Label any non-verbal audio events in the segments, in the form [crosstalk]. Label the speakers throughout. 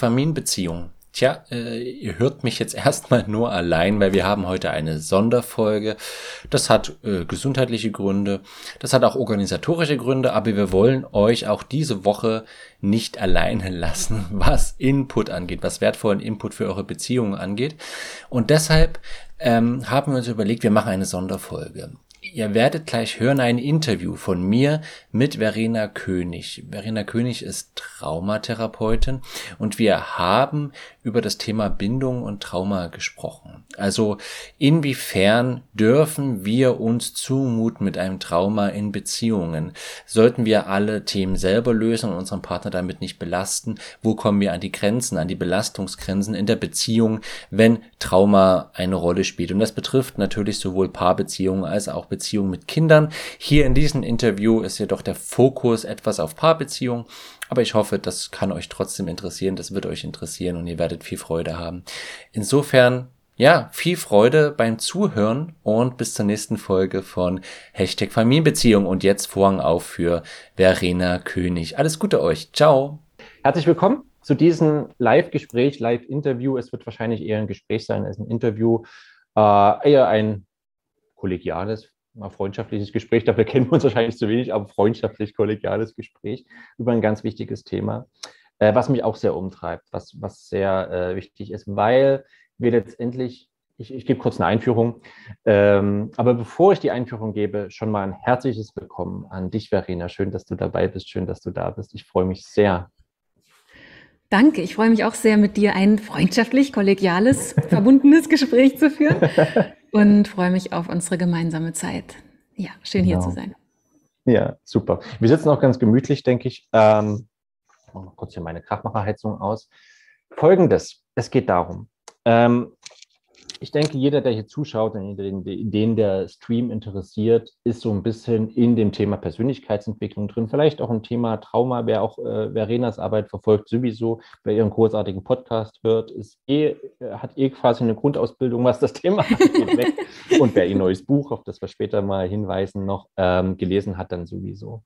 Speaker 1: willkommen zu Hashtag Familienbeziehung. Tja, äh, ihr hört mich jetzt [laughs] erstmal nur allein, weil wir haben heute eine Sonderfolge. Das hat äh, gesundheitliche Gründe, das hat auch organisatorische Gründe, aber wir wollen euch auch diese Woche nicht alleine [laughs] lassen, was Input angeht, was wertvollen Input für eure Beziehungen angeht. Und deshalb ähm, haben wir uns überlegt, wir machen eine Sonderfolge. Ihr werdet gleich hören ein Interview von mir mit Verena König. Verena König ist Traumatherapeutin und wir haben über das Thema Bindung und Trauma gesprochen. Also inwiefern dürfen wir uns zumuten mit einem Trauma in Beziehungen? Sollten wir alle Themen selber lösen und unseren Partner damit nicht belasten? Wo kommen wir an die Grenzen, an die Belastungsgrenzen in der Beziehung, wenn Trauma eine Rolle spielt? Und das betrifft natürlich sowohl Paarbeziehungen als auch Beziehungen mit Kindern. Hier in diesem Interview ist jedoch der Fokus etwas auf Paarbeziehungen. Aber ich hoffe, das kann euch trotzdem interessieren, das wird euch interessieren und ihr werdet viel Freude haben. Insofern, ja, viel Freude beim Zuhören und bis zur nächsten Folge von Hashtag Familienbeziehung und jetzt Vorhang auf für Verena König. Alles Gute euch. Ciao.
Speaker 2: Herzlich willkommen zu diesem Live-Gespräch, Live-Interview. Es wird wahrscheinlich eher ein Gespräch sein als ein Interview. Äh, eher ein kollegiales, mal freundschaftliches Gespräch, [laughs] dafür kennen wir uns wahrscheinlich zu wenig, aber freundschaftlich kollegiales Gespräch über ein ganz wichtiges Thema, äh, was mich auch sehr umtreibt, was, was sehr äh, wichtig ist, weil wir letztendlich, ich, ich gebe kurz eine Einführung, ähm, aber bevor ich die Einführung gebe, schon mal ein herzliches Willkommen an dich, Verena. Schön, dass du dabei bist, schön, dass du da bist. Ich freue mich sehr.
Speaker 3: Danke, ich freue mich auch sehr, mit dir ein freundschaftlich, kollegiales, verbundenes Gespräch zu führen. [laughs] und freue mich auf unsere gemeinsame Zeit. Ja, schön hier genau. zu sein.
Speaker 2: Ja, super. Wir sitzen auch ganz gemütlich, denke ich. Ähm, mal kurz hier meine Kraftmacherheizung aus. Folgendes: Es geht darum, ähm, ich denke, jeder, der hier zuschaut und den, den der Stream interessiert, ist so ein bisschen in dem Thema Persönlichkeitsentwicklung drin. Vielleicht auch ein Thema Trauma. Wer auch äh, Verenas Arbeit verfolgt, sowieso, wer ihren großartigen Podcast hört, ist eh, hat eh quasi eine Grundausbildung, was das [laughs] Thema angeht. und wer ihr neues Buch, auf das wir später mal hinweisen, noch ähm, gelesen hat, dann sowieso.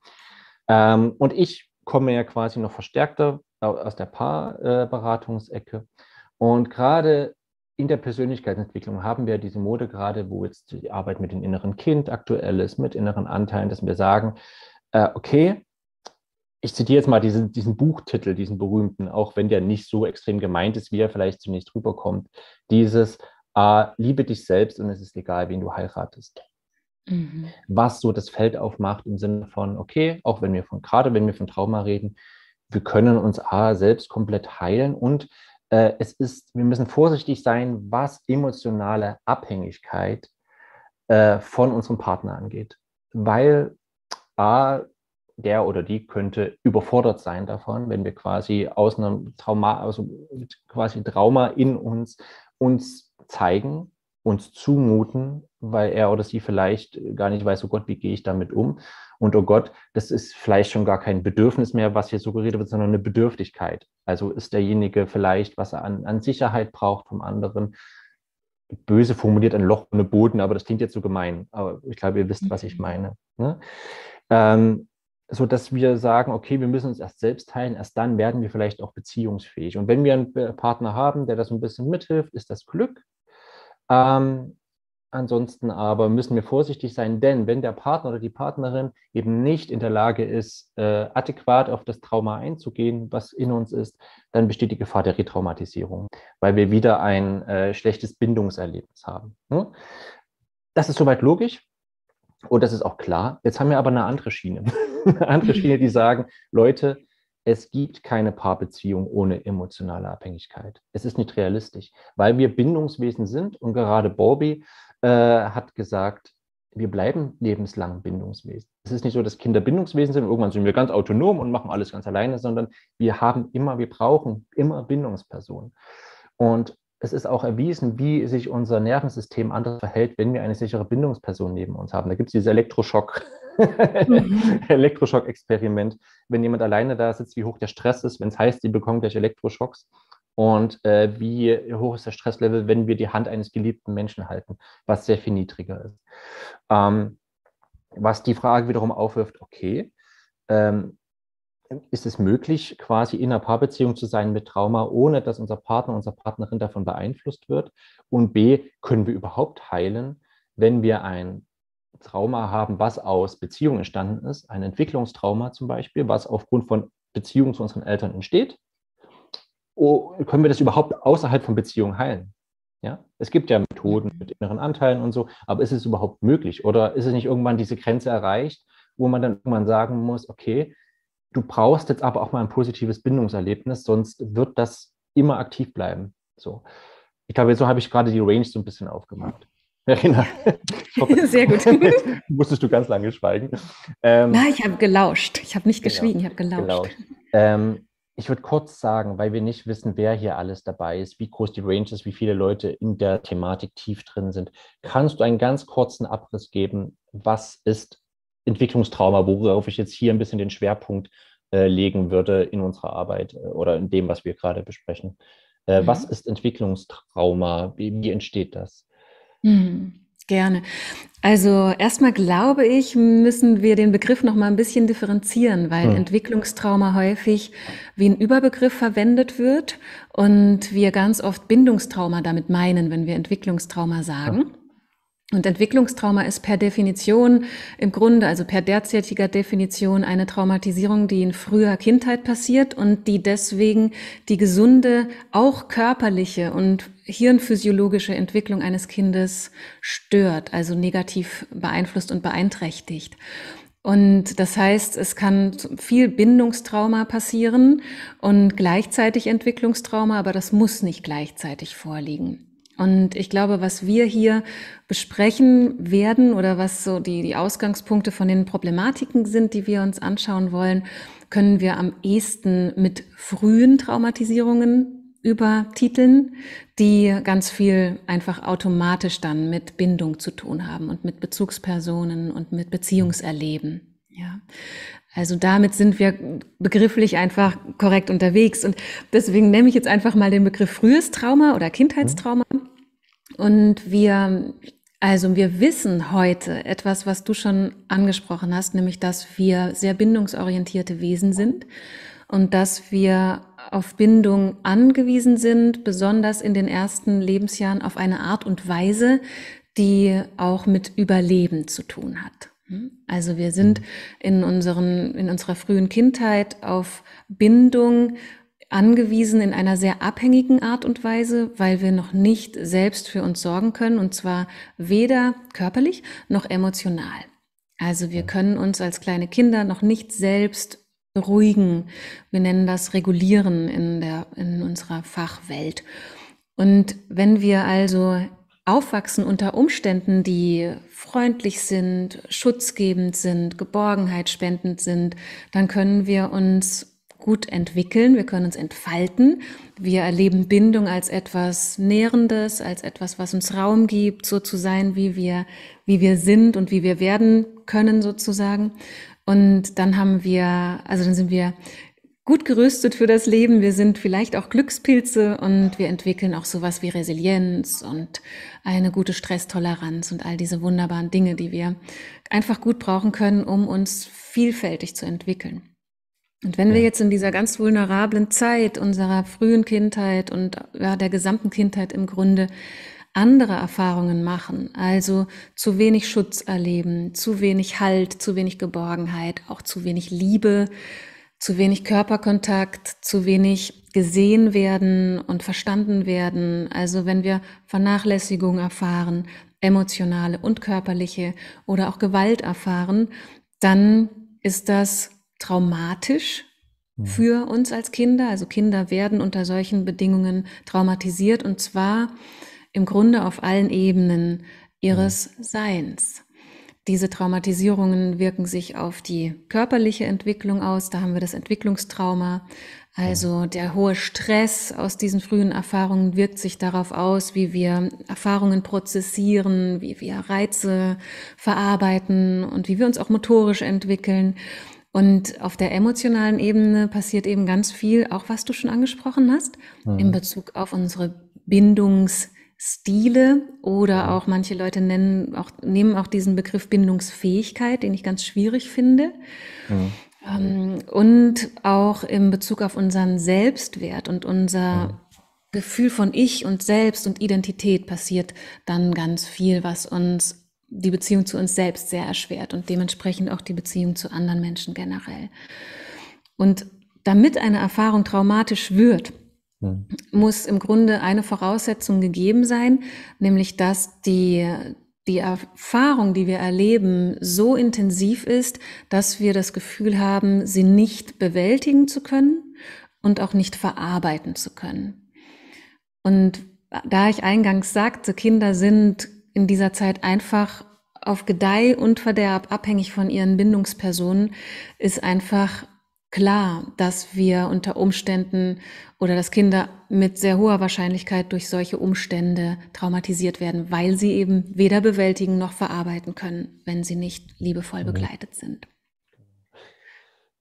Speaker 2: Ähm, und ich komme ja quasi noch verstärkter aus der Paarberatungsecke. Äh, und gerade in der Persönlichkeitsentwicklung haben wir diese Mode gerade, wo jetzt die Arbeit mit dem inneren Kind aktuell ist, mit inneren Anteilen, dass wir sagen, äh, okay, ich zitiere jetzt mal diesen, diesen Buchtitel, diesen berühmten, auch wenn der nicht so extrem gemeint ist, wie er vielleicht zunächst rüberkommt, dieses äh, Liebe dich selbst und es ist egal, wen du heiratest. Mhm. Was so das Feld aufmacht im Sinne von, okay, auch wenn wir von, gerade wenn wir von Trauma reden, wir können uns A, selbst komplett heilen und äh, es ist, wir müssen vorsichtig sein, was emotionale Abhängigkeit äh, von unserem Partner angeht. Weil A, der oder die könnte überfordert sein davon, wenn wir quasi aus einem Trauma, also quasi Trauma in uns, uns zeigen, uns zumuten, weil er oder sie vielleicht gar nicht weiß, oh Gott, wie gehe ich damit um? Und oh Gott, das ist vielleicht schon gar kein Bedürfnis mehr, was hier suggeriert wird, sondern eine Bedürftigkeit. Also ist derjenige vielleicht, was er an, an Sicherheit braucht vom anderen, böse formuliert, ein Loch ohne Boden, aber das klingt jetzt so gemein. Aber ich glaube, ihr wisst, was ich mhm. meine. Ne? Ähm, so dass wir sagen, okay, wir müssen uns erst selbst teilen, erst dann werden wir vielleicht auch beziehungsfähig. Und wenn wir einen Partner haben, der das ein bisschen mithilft, ist das Glück. Ähm, Ansonsten aber müssen wir vorsichtig sein, denn wenn der Partner oder die Partnerin eben nicht in der Lage ist, äh, adäquat auf das Trauma einzugehen, was in uns ist, dann besteht die Gefahr der Retraumatisierung, weil wir wieder ein äh, schlechtes Bindungserlebnis haben. Hm? Das ist soweit logisch und das ist auch klar. Jetzt haben wir aber eine andere Schiene. [laughs] eine andere Schiene, die sagen, Leute, es gibt keine Paarbeziehung ohne emotionale Abhängigkeit. Es ist nicht realistisch, weil wir Bindungswesen sind und gerade Bobby äh, hat gesagt, wir bleiben lebenslang Bindungswesen. Es ist nicht so, dass Kinder Bindungswesen sind, irgendwann sind wir ganz autonom und machen alles ganz alleine, sondern wir haben immer, wir brauchen immer Bindungspersonen. Und es ist auch erwiesen, wie sich unser Nervensystem anders verhält, wenn wir eine sichere Bindungsperson neben uns haben. Da gibt es dieses Elektroschock, mhm. [laughs] Elektroschock-Experiment. Wenn jemand alleine da sitzt, wie hoch der Stress ist, wenn es heißt, die bekommen gleich Elektroschocks und äh, wie hoch ist der Stresslevel, wenn wir die Hand eines geliebten Menschen halten, was sehr viel niedriger ist. Ähm, was die Frage wiederum aufwirft, okay, ähm, ist es möglich, quasi in einer Paarbeziehung zu sein mit Trauma, ohne dass unser Partner, unsere Partnerin davon beeinflusst wird? Und B, können wir überhaupt heilen, wenn wir ein Trauma haben, was aus Beziehung entstanden ist, ein Entwicklungstrauma zum Beispiel, was aufgrund von Beziehungen zu unseren Eltern entsteht? Oh, können wir das überhaupt außerhalb von Beziehung heilen? Ja, es gibt ja Methoden mit inneren Anteilen und so, aber ist es überhaupt möglich? Oder ist es nicht irgendwann diese Grenze erreicht, wo man dann irgendwann sagen muss, okay, du brauchst jetzt aber auch mal ein positives Bindungserlebnis, sonst wird das immer aktiv bleiben. So. Ich glaube, so habe ich gerade die Range so ein bisschen aufgemacht.
Speaker 3: Verena, hoffe, [laughs] sehr gut. [laughs]
Speaker 2: musstest du ganz lange schweigen.
Speaker 3: Ähm, Na, ich habe gelauscht. Ich habe nicht genau, geschwiegen, ich habe gelauscht. gelauscht.
Speaker 2: Ähm, ich würde kurz sagen, weil wir nicht wissen, wer hier alles dabei ist, wie groß die Range ist, wie viele Leute in der Thematik tief drin sind. Kannst du einen ganz kurzen Abriss geben? Was ist Entwicklungstrauma, worauf ich jetzt hier ein bisschen den Schwerpunkt äh, legen würde in unserer Arbeit äh, oder in dem, was wir gerade besprechen? Äh, mhm. Was ist Entwicklungstrauma? Wie, wie entsteht das?
Speaker 3: Mhm. Gerne. Also erstmal glaube ich, müssen wir den Begriff noch mal ein bisschen differenzieren, weil hm. Entwicklungstrauma häufig wie ein Überbegriff verwendet wird und wir ganz oft Bindungstrauma damit meinen, wenn wir Entwicklungstrauma sagen. Ja. Und Entwicklungstrauma ist per Definition im Grunde, also per derzeitiger Definition, eine Traumatisierung, die in früher Kindheit passiert und die deswegen die gesunde, auch körperliche und hirnphysiologische Entwicklung eines Kindes stört, also negativ beeinflusst und beeinträchtigt. Und das heißt, es kann viel Bindungstrauma passieren und gleichzeitig Entwicklungstrauma, aber das muss nicht gleichzeitig vorliegen. Und ich glaube, was wir hier besprechen werden oder was so die, die Ausgangspunkte von den Problematiken sind, die wir uns anschauen wollen, können wir am ehesten mit frühen Traumatisierungen übertiteln, die ganz viel einfach automatisch dann mit Bindung zu tun haben und mit Bezugspersonen und mit Beziehungserleben. Ja. Also damit sind wir begrifflich einfach korrekt unterwegs. Und deswegen nehme ich jetzt einfach mal den Begriff frühes Trauma oder Kindheitstrauma. Und wir, also wir wissen heute etwas, was du schon angesprochen hast, nämlich, dass wir sehr bindungsorientierte Wesen sind und dass wir auf Bindung angewiesen sind, besonders in den ersten Lebensjahren auf eine Art und Weise, die auch mit Überleben zu tun hat. Hm? Also wir sind in, unseren, in unserer frühen Kindheit auf Bindung angewiesen in einer sehr abhängigen Art und Weise, weil wir noch nicht selbst für uns sorgen können, und zwar weder körperlich noch emotional. Also wir können uns als kleine Kinder noch nicht selbst beruhigen. Wir nennen das regulieren in, der, in unserer Fachwelt. Und wenn wir also aufwachsen unter Umständen, die freundlich sind, schutzgebend sind, Geborgenheit spendend sind, dann können wir uns gut entwickeln, wir können uns entfalten. Wir erleben Bindung als etwas Nährendes, als etwas, was uns Raum gibt, so zu sein, wie wir, wie wir sind und wie wir werden können, sozusagen. Und dann haben wir, also dann sind wir gut gerüstet für das Leben. Wir sind vielleicht auch Glückspilze und wir entwickeln auch sowas wie Resilienz und eine gute Stresstoleranz und all diese wunderbaren Dinge, die wir einfach gut brauchen können, um uns vielfältig zu entwickeln. Und wenn wir jetzt in dieser ganz vulnerablen Zeit unserer frühen Kindheit und ja, der gesamten Kindheit im Grunde andere Erfahrungen machen, also zu wenig Schutz erleben, zu wenig Halt, zu wenig Geborgenheit, auch zu wenig Liebe, zu wenig Körperkontakt, zu wenig gesehen werden und verstanden werden. Also wenn wir Vernachlässigung erfahren, emotionale und körperliche oder auch Gewalt erfahren, dann ist das traumatisch mhm. für uns als Kinder. Also Kinder werden unter solchen Bedingungen traumatisiert und zwar im Grunde auf allen Ebenen ihres mhm. Seins. Diese Traumatisierungen wirken sich auf die körperliche Entwicklung aus. Da haben wir das Entwicklungstrauma. Also der hohe Stress aus diesen frühen Erfahrungen wirkt sich darauf aus, wie wir Erfahrungen prozessieren, wie wir Reize verarbeiten und wie wir uns auch motorisch entwickeln. Und auf der emotionalen Ebene passiert eben ganz viel, auch was du schon angesprochen hast, mhm. in Bezug auf unsere Bindungs- Stile oder auch manche Leute nennen auch, nehmen auch diesen Begriff Bindungsfähigkeit, den ich ganz schwierig finde. Mhm. Ähm, und auch im Bezug auf unseren Selbstwert und unser mhm. Gefühl von Ich und Selbst und Identität passiert dann ganz viel, was uns die Beziehung zu uns selbst sehr erschwert und dementsprechend auch die Beziehung zu anderen Menschen generell. Und damit eine Erfahrung traumatisch wird, muss im Grunde eine Voraussetzung gegeben sein, nämlich dass die, die Erfahrung, die wir erleben, so intensiv ist, dass wir das Gefühl haben, sie nicht bewältigen zu können und auch nicht verarbeiten zu können. Und da ich eingangs sagte, Kinder sind in dieser Zeit einfach auf Gedeih und Verderb abhängig von ihren Bindungspersonen, ist einfach klar, dass wir unter Umständen oder dass Kinder mit sehr hoher Wahrscheinlichkeit durch solche Umstände traumatisiert werden, weil sie eben weder bewältigen noch verarbeiten können, wenn sie nicht liebevoll mhm. begleitet sind.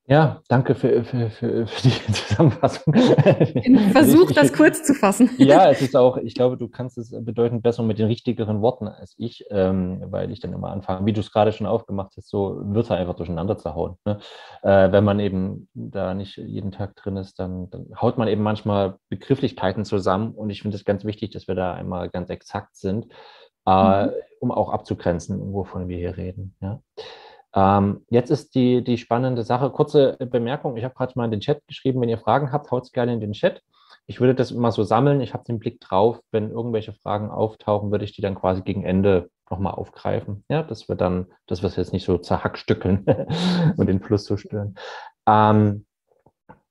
Speaker 2: Ja, danke für, für, für, für die [laughs] Zusammenfassung. [laughs]
Speaker 3: Versuch, das kurz zu fassen.
Speaker 2: Ja, es ist auch, ich glaube, du kannst es bedeutend besser mit den richtigeren Worten als ich, ähm, weil ich dann immer anfange, wie du es gerade schon aufgemacht hast, so Wörter einfach durcheinander zu hauen. Ne? Äh, wenn man eben da nicht jeden Tag drin ist, dann, dann haut man eben manchmal Begrifflichkeiten zusammen und ich finde es ganz wichtig, dass wir da einmal ganz exakt sind, äh, mhm. um auch abzugrenzen, wovon wir hier reden. Ja? Ähm, jetzt ist die, die spannende Sache, kurze Bemerkung, ich habe gerade mal in den Chat geschrieben, wenn ihr Fragen habt, haut es gerne in den Chat. Ich würde das immer so sammeln, ich habe den Blick drauf, wenn irgendwelche Fragen auftauchen, würde ich die dann quasi gegen Ende nochmal aufgreifen. Ja, dass wir dann, dass wir es jetzt nicht so zerhackstückeln [laughs] und den Fluss so stören. Ähm,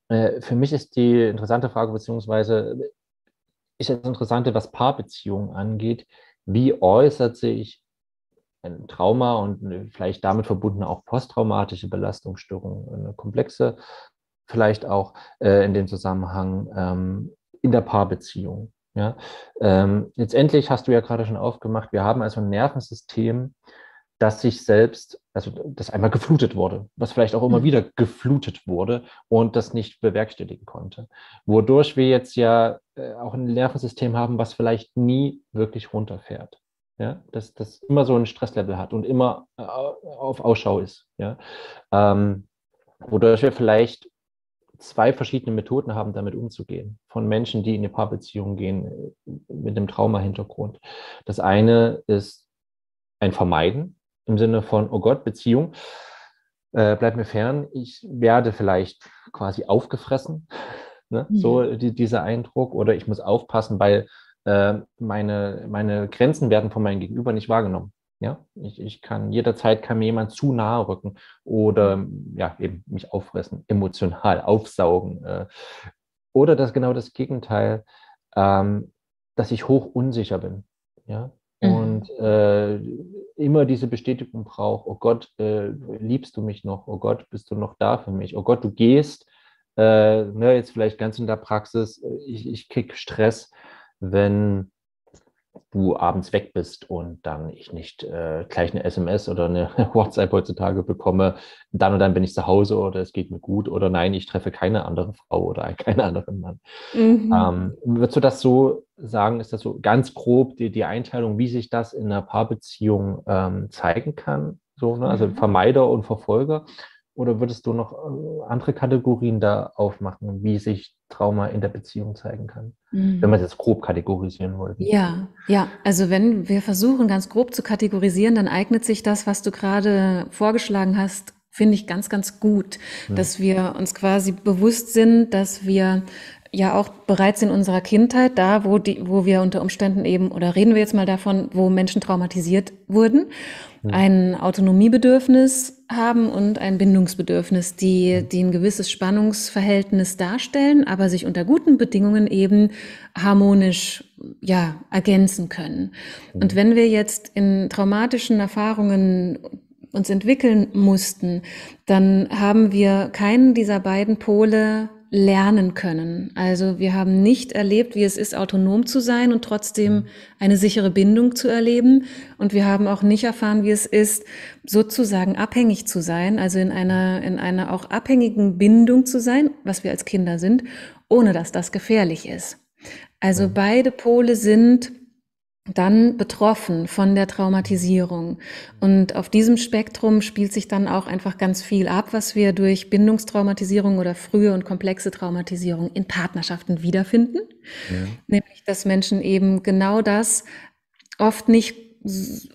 Speaker 2: äh, für mich ist die interessante Frage, beziehungsweise ist das Interessante, was Paarbeziehungen angeht. Wie äußert sich ein Trauma und vielleicht damit verbunden auch posttraumatische Belastungsstörungen, eine komplexe, vielleicht auch äh, in dem Zusammenhang ähm, in der Paarbeziehung. Ja? Ähm, letztendlich hast du ja gerade schon aufgemacht, wir haben also ein Nervensystem, das sich selbst, also das einmal geflutet wurde, was vielleicht auch immer mhm. wieder geflutet wurde und das nicht bewerkstelligen konnte. Wodurch wir jetzt ja äh, auch ein Nervensystem haben, was vielleicht nie wirklich runterfährt ja, dass das immer so ein Stresslevel hat und immer äh, auf Ausschau ist, ja, ähm, wodurch wir vielleicht zwei verschiedene Methoden haben, damit umzugehen, von Menschen, die in eine Paarbeziehung gehen äh, mit einem Trauma-Hintergrund. Das eine ist ein Vermeiden im Sinne von, oh Gott, Beziehung, äh, bleib mir fern, ich werde vielleicht quasi aufgefressen, [laughs] ne? So die, dieser Eindruck, oder ich muss aufpassen, weil äh, meine, meine Grenzen werden von meinem Gegenüber nicht wahrgenommen. Ja, ich, ich kann jederzeit kann mir jemand zu nahe rücken oder ja, eben mich auffressen, emotional [laughs] aufsaugen. Äh, oder das genau das Gegenteil, ähm, dass ich hoch unsicher bin. Ja, mhm. und äh, immer diese Bestätigung brauche, oh Gott, äh, liebst du mich noch? Oh Gott, bist du noch da für mich? Oh Gott, du gehst, äh, ne, jetzt vielleicht ganz in der Praxis, ich, ich krieg Stress, wenn du abends weg bist und dann ich nicht äh, gleich eine SMS oder eine [laughs] WhatsApp heutzutage bekomme, dann und dann bin ich zu Hause oder es geht mir gut oder nein, ich treffe keine andere Frau oder [laughs] keinen anderen Mann. Mhm. Ähm, würdest du das so sagen, ist das so ganz grob die, die Einteilung, wie sich das in einer Paarbeziehung ähm, zeigen kann? So, ne? Also mhm. Vermeider und Verfolger. Oder würdest du noch äh, andere Kategorien da aufmachen, wie sich Trauma in der Beziehung zeigen kann? Mhm. Wenn man es jetzt grob kategorisieren wollte.
Speaker 3: Ja, ja. Also wenn wir versuchen, ganz grob zu kategorisieren, dann eignet sich das, was du gerade vorgeschlagen hast, finde ich ganz, ganz gut, ja. dass wir uns quasi bewusst sind, dass wir ja auch bereits in unserer Kindheit, da wo die, wo wir unter Umständen eben, oder reden wir jetzt mal davon, wo Menschen traumatisiert wurden, ein Autonomiebedürfnis haben und ein Bindungsbedürfnis, die, die ein gewisses Spannungsverhältnis darstellen, aber sich unter guten Bedingungen eben harmonisch ja, ergänzen können. Und wenn wir jetzt in traumatischen Erfahrungen uns entwickeln mussten, dann haben wir keinen dieser beiden Pole lernen können. Also wir haben nicht erlebt, wie es ist, autonom zu sein und trotzdem mhm. eine sichere Bindung zu erleben. Und wir haben auch nicht erfahren, wie es ist, sozusagen abhängig zu sein, also in einer, in einer auch abhängigen Bindung zu sein, was wir als Kinder sind, ohne dass das gefährlich ist. Also beide Pole sind dann betroffen von der Traumatisierung. Und auf diesem Spektrum spielt sich dann auch einfach ganz viel ab, was wir durch Bindungstraumatisierung oder frühe und komplexe Traumatisierung in Partnerschaften wiederfinden. Ja. Nämlich, dass Menschen eben genau das oft nicht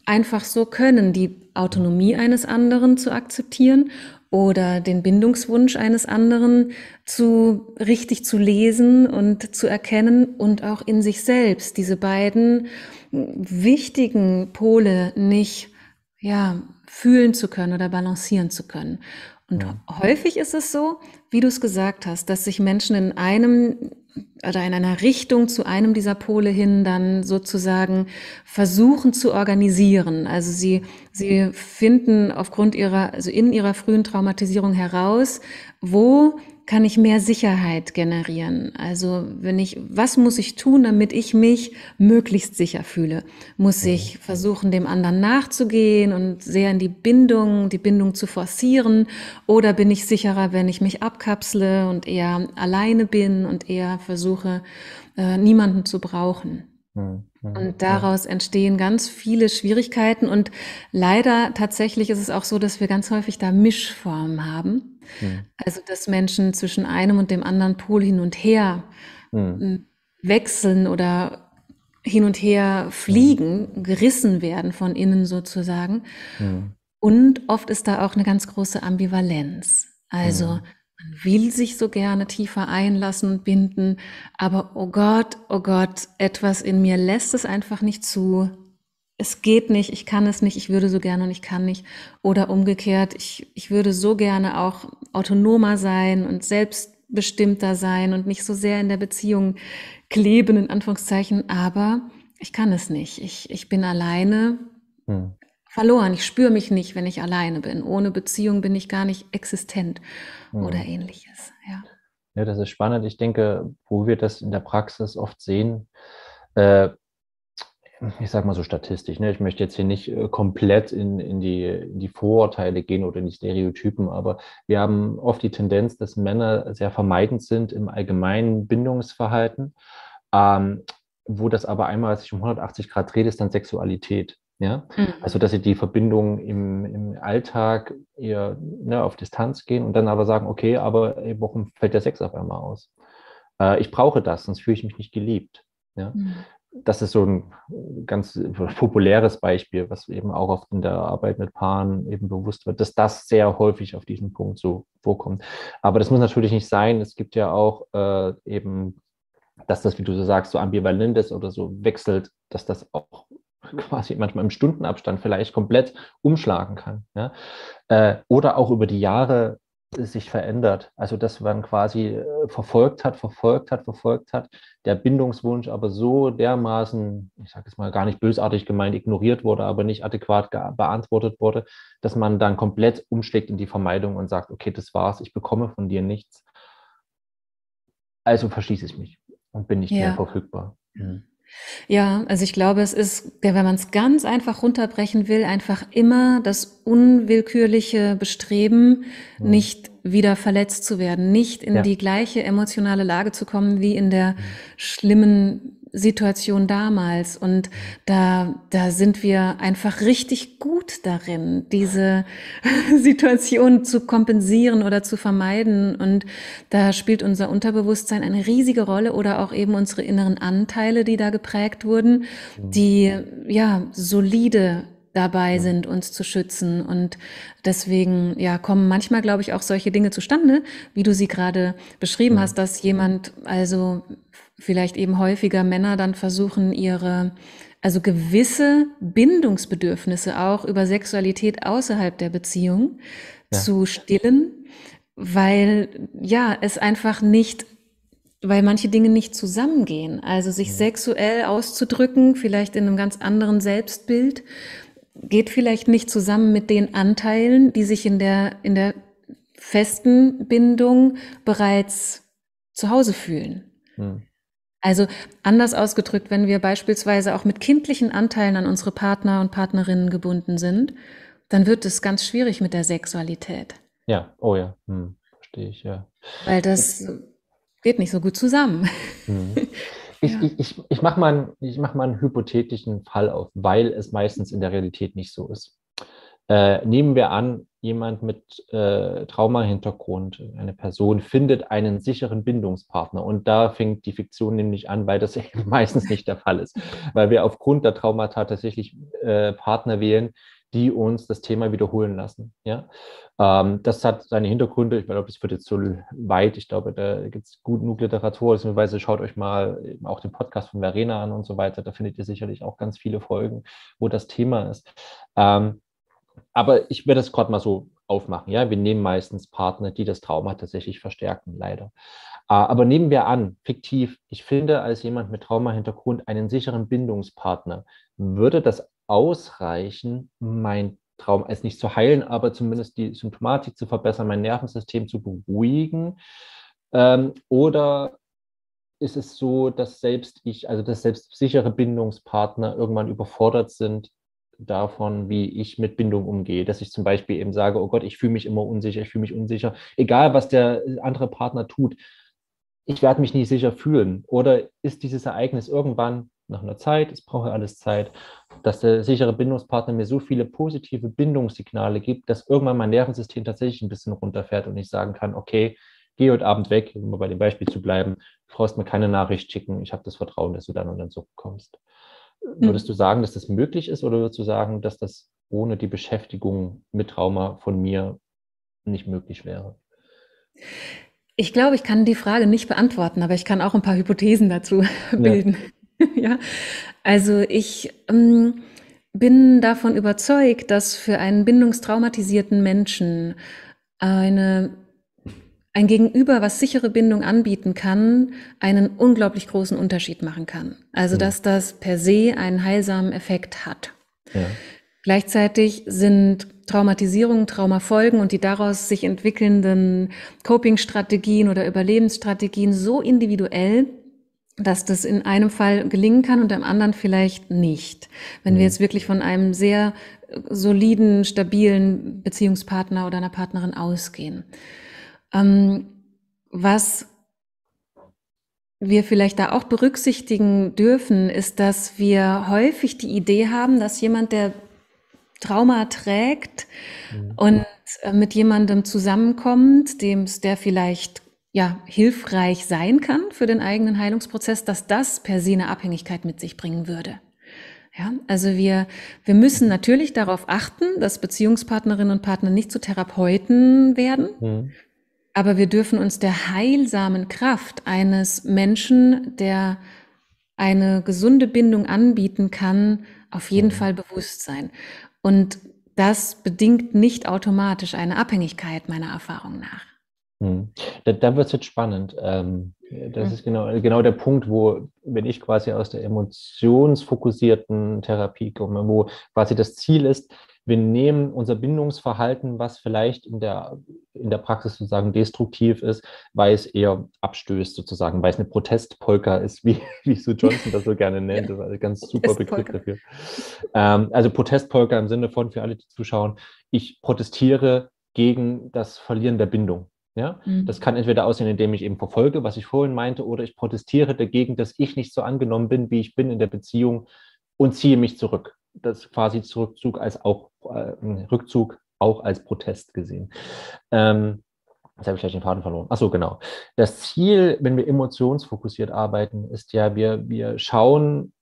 Speaker 3: einfach so können, die Autonomie eines anderen zu akzeptieren oder den Bindungswunsch eines anderen zu richtig zu lesen und zu erkennen und auch in sich selbst diese beiden wichtigen Pole nicht ja fühlen zu können oder balancieren zu können. Und ja. häufig ist es so, wie du es gesagt hast, dass sich Menschen in einem oder in einer Richtung zu einem dieser Pole hin dann sozusagen versuchen zu organisieren. Also sie, sie finden aufgrund ihrer, also in ihrer frühen Traumatisierung heraus, wo kann ich mehr Sicherheit generieren? Also wenn ich, was muss ich tun, damit ich mich möglichst sicher fühle? Muss mhm. ich versuchen, dem anderen nachzugehen und sehr in die Bindung, die Bindung zu forcieren? Oder bin ich sicherer, wenn ich mich abkapsle und eher alleine bin und eher versuche, äh, niemanden zu brauchen? Mhm. Und daraus entstehen ganz viele Schwierigkeiten. Und leider tatsächlich ist es auch so, dass wir ganz häufig da Mischformen haben. Mhm. Also, dass Menschen zwischen einem und dem anderen Pol hin und her mhm. wechseln oder hin und her fliegen, mhm. gerissen werden von innen sozusagen. Und oft ist da auch eine ganz große Ambivalenz. Also. Man will sich so gerne tiefer einlassen und binden, aber oh Gott, oh Gott, etwas in mir lässt es einfach nicht zu, es geht nicht, ich kann es nicht, ich würde so gerne und ich kann nicht. Oder umgekehrt, ich, ich würde so gerne auch autonomer sein und selbstbestimmter sein und nicht so sehr in der Beziehung kleben, in Anführungszeichen, aber ich kann es nicht. Ich, ich bin alleine hm. verloren. Ich spüre mich nicht, wenn ich alleine bin. Ohne Beziehung bin ich gar nicht existent hm. oder ähnliches. Ja.
Speaker 2: ja, das ist spannend. Ich denke, wo wir das in der Praxis oft sehen, äh, ich sag mal so statistisch, ne? ich möchte jetzt hier nicht äh, komplett in, in, die, in die Vorurteile gehen oder in die Stereotypen, aber wir haben oft die Tendenz, dass Männer sehr vermeidend sind im allgemeinen Bindungsverhalten, ähm, wo das aber einmal sich um 180 Grad dreht, ist dann Sexualität. Ja, mhm. also dass sie die Verbindung im, im Alltag eher ne, auf Distanz gehen und dann aber sagen, okay, aber ey, warum fällt der Sex auf einmal aus? Äh, ich brauche das, sonst fühle ich mich nicht geliebt. Ja? Mhm das ist so ein ganz populäres Beispiel, was eben auch oft in der Arbeit mit Paaren eben bewusst wird, dass das sehr häufig auf diesen Punkt so vorkommt. Aber das muss natürlich nicht sein. Es gibt ja auch äh, eben, dass das, wie du so sagst, so ambivalent ist oder so wechselt, dass das auch [laughs] quasi manchmal im Stundenabstand vielleicht komplett umschlagen kann. Ja? Äh, oder auch über die Jahre sich verändert. Also dass man quasi äh, verfolgt hat, verfolgt hat, verfolgt hat, der Bindungswunsch aber so dermaßen, ich sage es mal gar nicht bösartig gemeint, ignoriert wurde, aber nicht adäquat beantwortet wurde, dass man dann komplett umschlägt in die Vermeidung und sagt, okay, das war's, ich bekomme von dir nichts. Also verschließe ich mich und bin nicht ja. mehr verfügbar. Mhm.
Speaker 3: Ja, also ich glaube, es ist, wenn man es ganz einfach runterbrechen will, einfach immer das unwillkürliche Bestreben, mhm. nicht wieder verletzt zu werden, nicht in ja. die gleiche emotionale Lage zu kommen wie in der mhm. schlimmen Situation damals. Und da, da sind wir einfach richtig gut darin, diese [laughs] Situation zu kompensieren oder zu vermeiden. Und da spielt unser Unterbewusstsein eine riesige Rolle oder auch eben unsere inneren Anteile, die da geprägt wurden, die ja solide dabei sind, uns zu schützen. Und deswegen, ja, kommen manchmal, glaube ich, auch solche Dinge zustande, wie du sie gerade beschrieben hast, dass jemand also vielleicht eben häufiger Männer dann versuchen, ihre, also gewisse Bindungsbedürfnisse auch über Sexualität außerhalb der Beziehung ja. zu stillen, weil ja, es einfach nicht weil manche Dinge nicht zusammengehen. Also sich ja. sexuell auszudrücken, vielleicht in einem ganz anderen Selbstbild, geht vielleicht nicht zusammen mit den Anteilen, die sich in der, in der festen Bindung bereits zu Hause fühlen. Hm. Also anders ausgedrückt, wenn wir beispielsweise auch mit kindlichen Anteilen an unsere Partner und Partnerinnen gebunden sind, dann wird es ganz schwierig mit der Sexualität.
Speaker 2: Ja, oh ja, hm, verstehe ich, ja.
Speaker 3: Weil das geht nicht so gut zusammen.
Speaker 2: Hm. [laughs] Ich, ja. ich, ich, ich mache mal, mach mal einen hypothetischen Fall auf, weil es meistens in der Realität nicht so ist. Äh, nehmen wir an, jemand mit äh, Traumahintergrund, eine Person findet einen sicheren Bindungspartner. Und da fängt die Fiktion nämlich an, weil das [laughs] eben meistens nicht der Fall ist. Weil wir aufgrund der Traumata tatsächlich äh, Partner wählen, die uns das Thema wiederholen lassen. Ja? Ähm, das hat seine Hintergründe. Ich glaube, das wird jetzt so weit. Ich glaube, da gibt es gut genug Literatur. Beziehungsweise schaut euch mal auch den Podcast von Verena an und so weiter. Da findet ihr sicherlich auch ganz viele Folgen, wo das Thema ist. Ähm, aber ich werde das gerade mal so aufmachen. Ja, wir nehmen meistens Partner, die das Trauma tatsächlich verstärken, leider. Ah, aber nehmen wir an, fiktiv, ich finde als jemand mit Traumahintergrund einen sicheren Bindungspartner. Würde das ausreichen, mein Traum als nicht zu heilen, aber zumindest die Symptomatik zu verbessern, mein Nervensystem zu beruhigen? Ähm, oder ist es so, dass selbst ich, also dass selbst sichere Bindungspartner irgendwann überfordert sind davon, wie ich mit Bindung umgehe. Dass ich zum Beispiel eben sage, oh Gott, ich fühle mich immer unsicher, ich fühle mich unsicher, egal was der andere Partner tut, ich werde mich nicht sicher fühlen. Oder ist dieses Ereignis irgendwann nach einer Zeit, es braucht ja alles Zeit, dass der sichere Bindungspartner mir so viele positive Bindungssignale gibt, dass irgendwann mein Nervensystem tatsächlich ein bisschen runterfährt und ich sagen kann, okay, geh heute Abend weg, um bei dem Beispiel zu bleiben, du brauchst mir keine Nachricht schicken, ich habe das Vertrauen, dass du dann und dann zurückkommst. Würdest hm. du sagen, dass das möglich ist oder würdest du sagen, dass das ohne die Beschäftigung mit Trauma von mir nicht möglich wäre?
Speaker 3: Ich glaube, ich kann die Frage nicht beantworten, aber ich kann auch ein paar Hypothesen dazu [laughs] bilden. Ja, [laughs] ja. also ich ähm, bin davon überzeugt, dass für einen bindungstraumatisierten Menschen eine ein Gegenüber, was sichere Bindung anbieten kann, einen unglaublich großen Unterschied machen kann. Also, mhm. dass das per se einen heilsamen Effekt hat. Ja. Gleichzeitig sind Traumatisierungen, Traumafolgen und die daraus sich entwickelnden Coping-Strategien oder Überlebensstrategien so individuell, dass das in einem Fall gelingen kann und im anderen vielleicht nicht. Wenn mhm. wir jetzt wirklich von einem sehr soliden, stabilen Beziehungspartner oder einer Partnerin ausgehen. Ähm, was wir vielleicht da auch berücksichtigen dürfen, ist, dass wir häufig die Idee haben, dass jemand, der Trauma trägt mhm. und äh, mit jemandem zusammenkommt, dem der vielleicht ja hilfreich sein kann für den eigenen Heilungsprozess, dass das per se eine Abhängigkeit mit sich bringen würde. Ja, also wir, wir müssen natürlich darauf achten, dass Beziehungspartnerinnen und Partner nicht zu Therapeuten werden. Mhm. Aber wir dürfen uns der heilsamen Kraft eines Menschen, der eine gesunde Bindung anbieten kann, auf jeden mhm. Fall bewusst sein. Und das bedingt nicht automatisch eine Abhängigkeit meiner Erfahrung nach.
Speaker 2: Mhm. Da, da wird es jetzt spannend. Ähm, das mhm. ist genau, genau der Punkt, wo, wenn ich quasi aus der emotionsfokussierten Therapie komme, wo quasi das Ziel ist, wir nehmen unser Bindungsverhalten, was vielleicht in der, in der Praxis sozusagen destruktiv ist, weil es eher abstößt sozusagen, weil es eine Protestpolka ist, [laughs] wie, wie Sue Johnson das so gerne nennt. Das ist ein ganz super Begriff dafür. Ähm, also Protestpolka im Sinne von, für alle, die zuschauen, ich protestiere gegen das Verlieren der Bindung. Ja, mhm. das kann entweder aussehen, indem ich eben verfolge, was ich vorhin meinte, oder ich protestiere dagegen, dass ich nicht so angenommen bin, wie ich bin in der Beziehung und ziehe mich zurück das quasi Rückzug als auch äh, Rückzug auch als Protest gesehen. Ähm, Jetzt habe ich gleich den Faden verloren. Achso, genau. Das Ziel, wenn wir emotionsfokussiert arbeiten, ist ja, wir, wir schauen,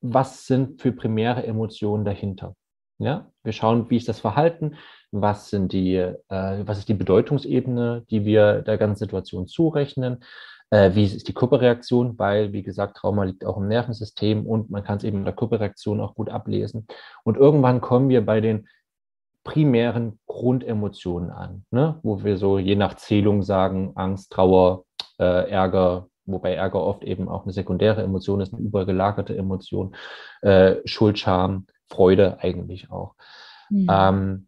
Speaker 2: was sind für primäre Emotionen dahinter. Ja, wir schauen, wie ist das Verhalten, was sind die, äh, was ist die Bedeutungsebene, die wir der ganzen Situation zurechnen, äh, wie ist die Körperreaktion, weil, wie gesagt, Trauma liegt auch im Nervensystem und man kann es eben in der Körperreaktion auch gut ablesen. Und irgendwann kommen wir bei den primären Grundemotionen an, ne? wo wir so je nach Zählung sagen, Angst, Trauer, äh, Ärger, wobei Ärger oft eben auch eine sekundäre Emotion ist, eine übergelagerte Emotion, äh, Schuld, Scham, Freude eigentlich auch. Mhm. Ähm,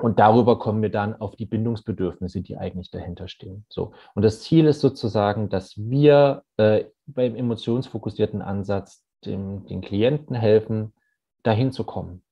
Speaker 2: und darüber kommen wir dann auf die Bindungsbedürfnisse, die eigentlich dahinter stehen. So. Und das Ziel ist sozusagen, dass wir äh, beim emotionsfokussierten Ansatz dem, den Klienten helfen, dahin zu kommen.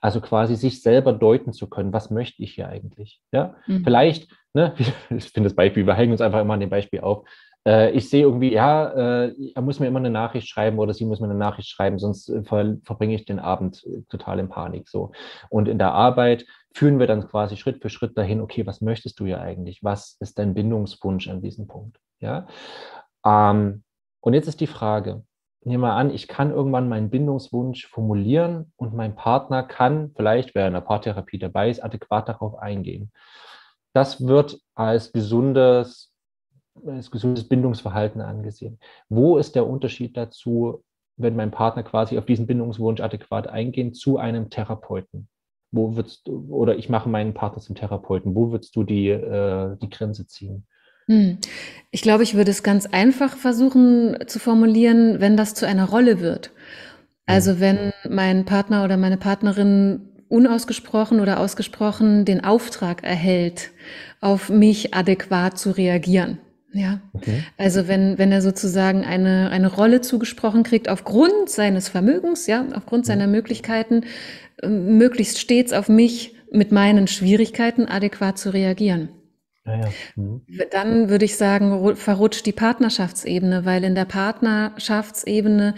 Speaker 2: Also quasi sich selber deuten zu können, was möchte ich hier eigentlich? Ja, mhm. vielleicht, ne, [laughs] ich finde das Beispiel, wir hängen uns einfach immer an dem Beispiel auf. Äh, ich sehe irgendwie, ja, äh, er muss mir immer eine Nachricht schreiben oder sie muss mir eine Nachricht schreiben, sonst äh, ver verbringe ich den Abend äh, total in Panik. So. Und in der Arbeit führen wir dann quasi Schritt für Schritt dahin, okay, was möchtest du ja eigentlich? Was ist dein Bindungswunsch an diesem Punkt? Ja. Ähm, und jetzt ist die Frage, nehmen wir an, ich kann irgendwann meinen Bindungswunsch formulieren und mein Partner kann vielleicht, wer in der Paartherapie dabei ist, adäquat darauf eingehen. Das wird als gesundes, als gesundes Bindungsverhalten angesehen. Wo ist der Unterschied dazu, wenn mein Partner quasi auf diesen Bindungswunsch adäquat eingeht, zu einem Therapeuten? Wo würdest du, oder ich mache meinen Partner zum Therapeuten, wo würdest du die, äh, die Grenze ziehen?
Speaker 3: Hm. Ich glaube, ich würde es ganz einfach versuchen zu formulieren, wenn das zu einer Rolle wird. Also wenn mein Partner oder meine Partnerin unausgesprochen oder ausgesprochen den Auftrag erhält, auf mich adäquat zu reagieren. Ja, okay. also wenn, wenn er sozusagen eine, eine Rolle zugesprochen kriegt, aufgrund seines Vermögens, ja, aufgrund seiner Möglichkeiten, ähm, möglichst stets auf mich mit meinen Schwierigkeiten adäquat zu reagieren. Ja, ja. Mhm. Dann würde ich sagen, verrutscht die Partnerschaftsebene, weil in der Partnerschaftsebene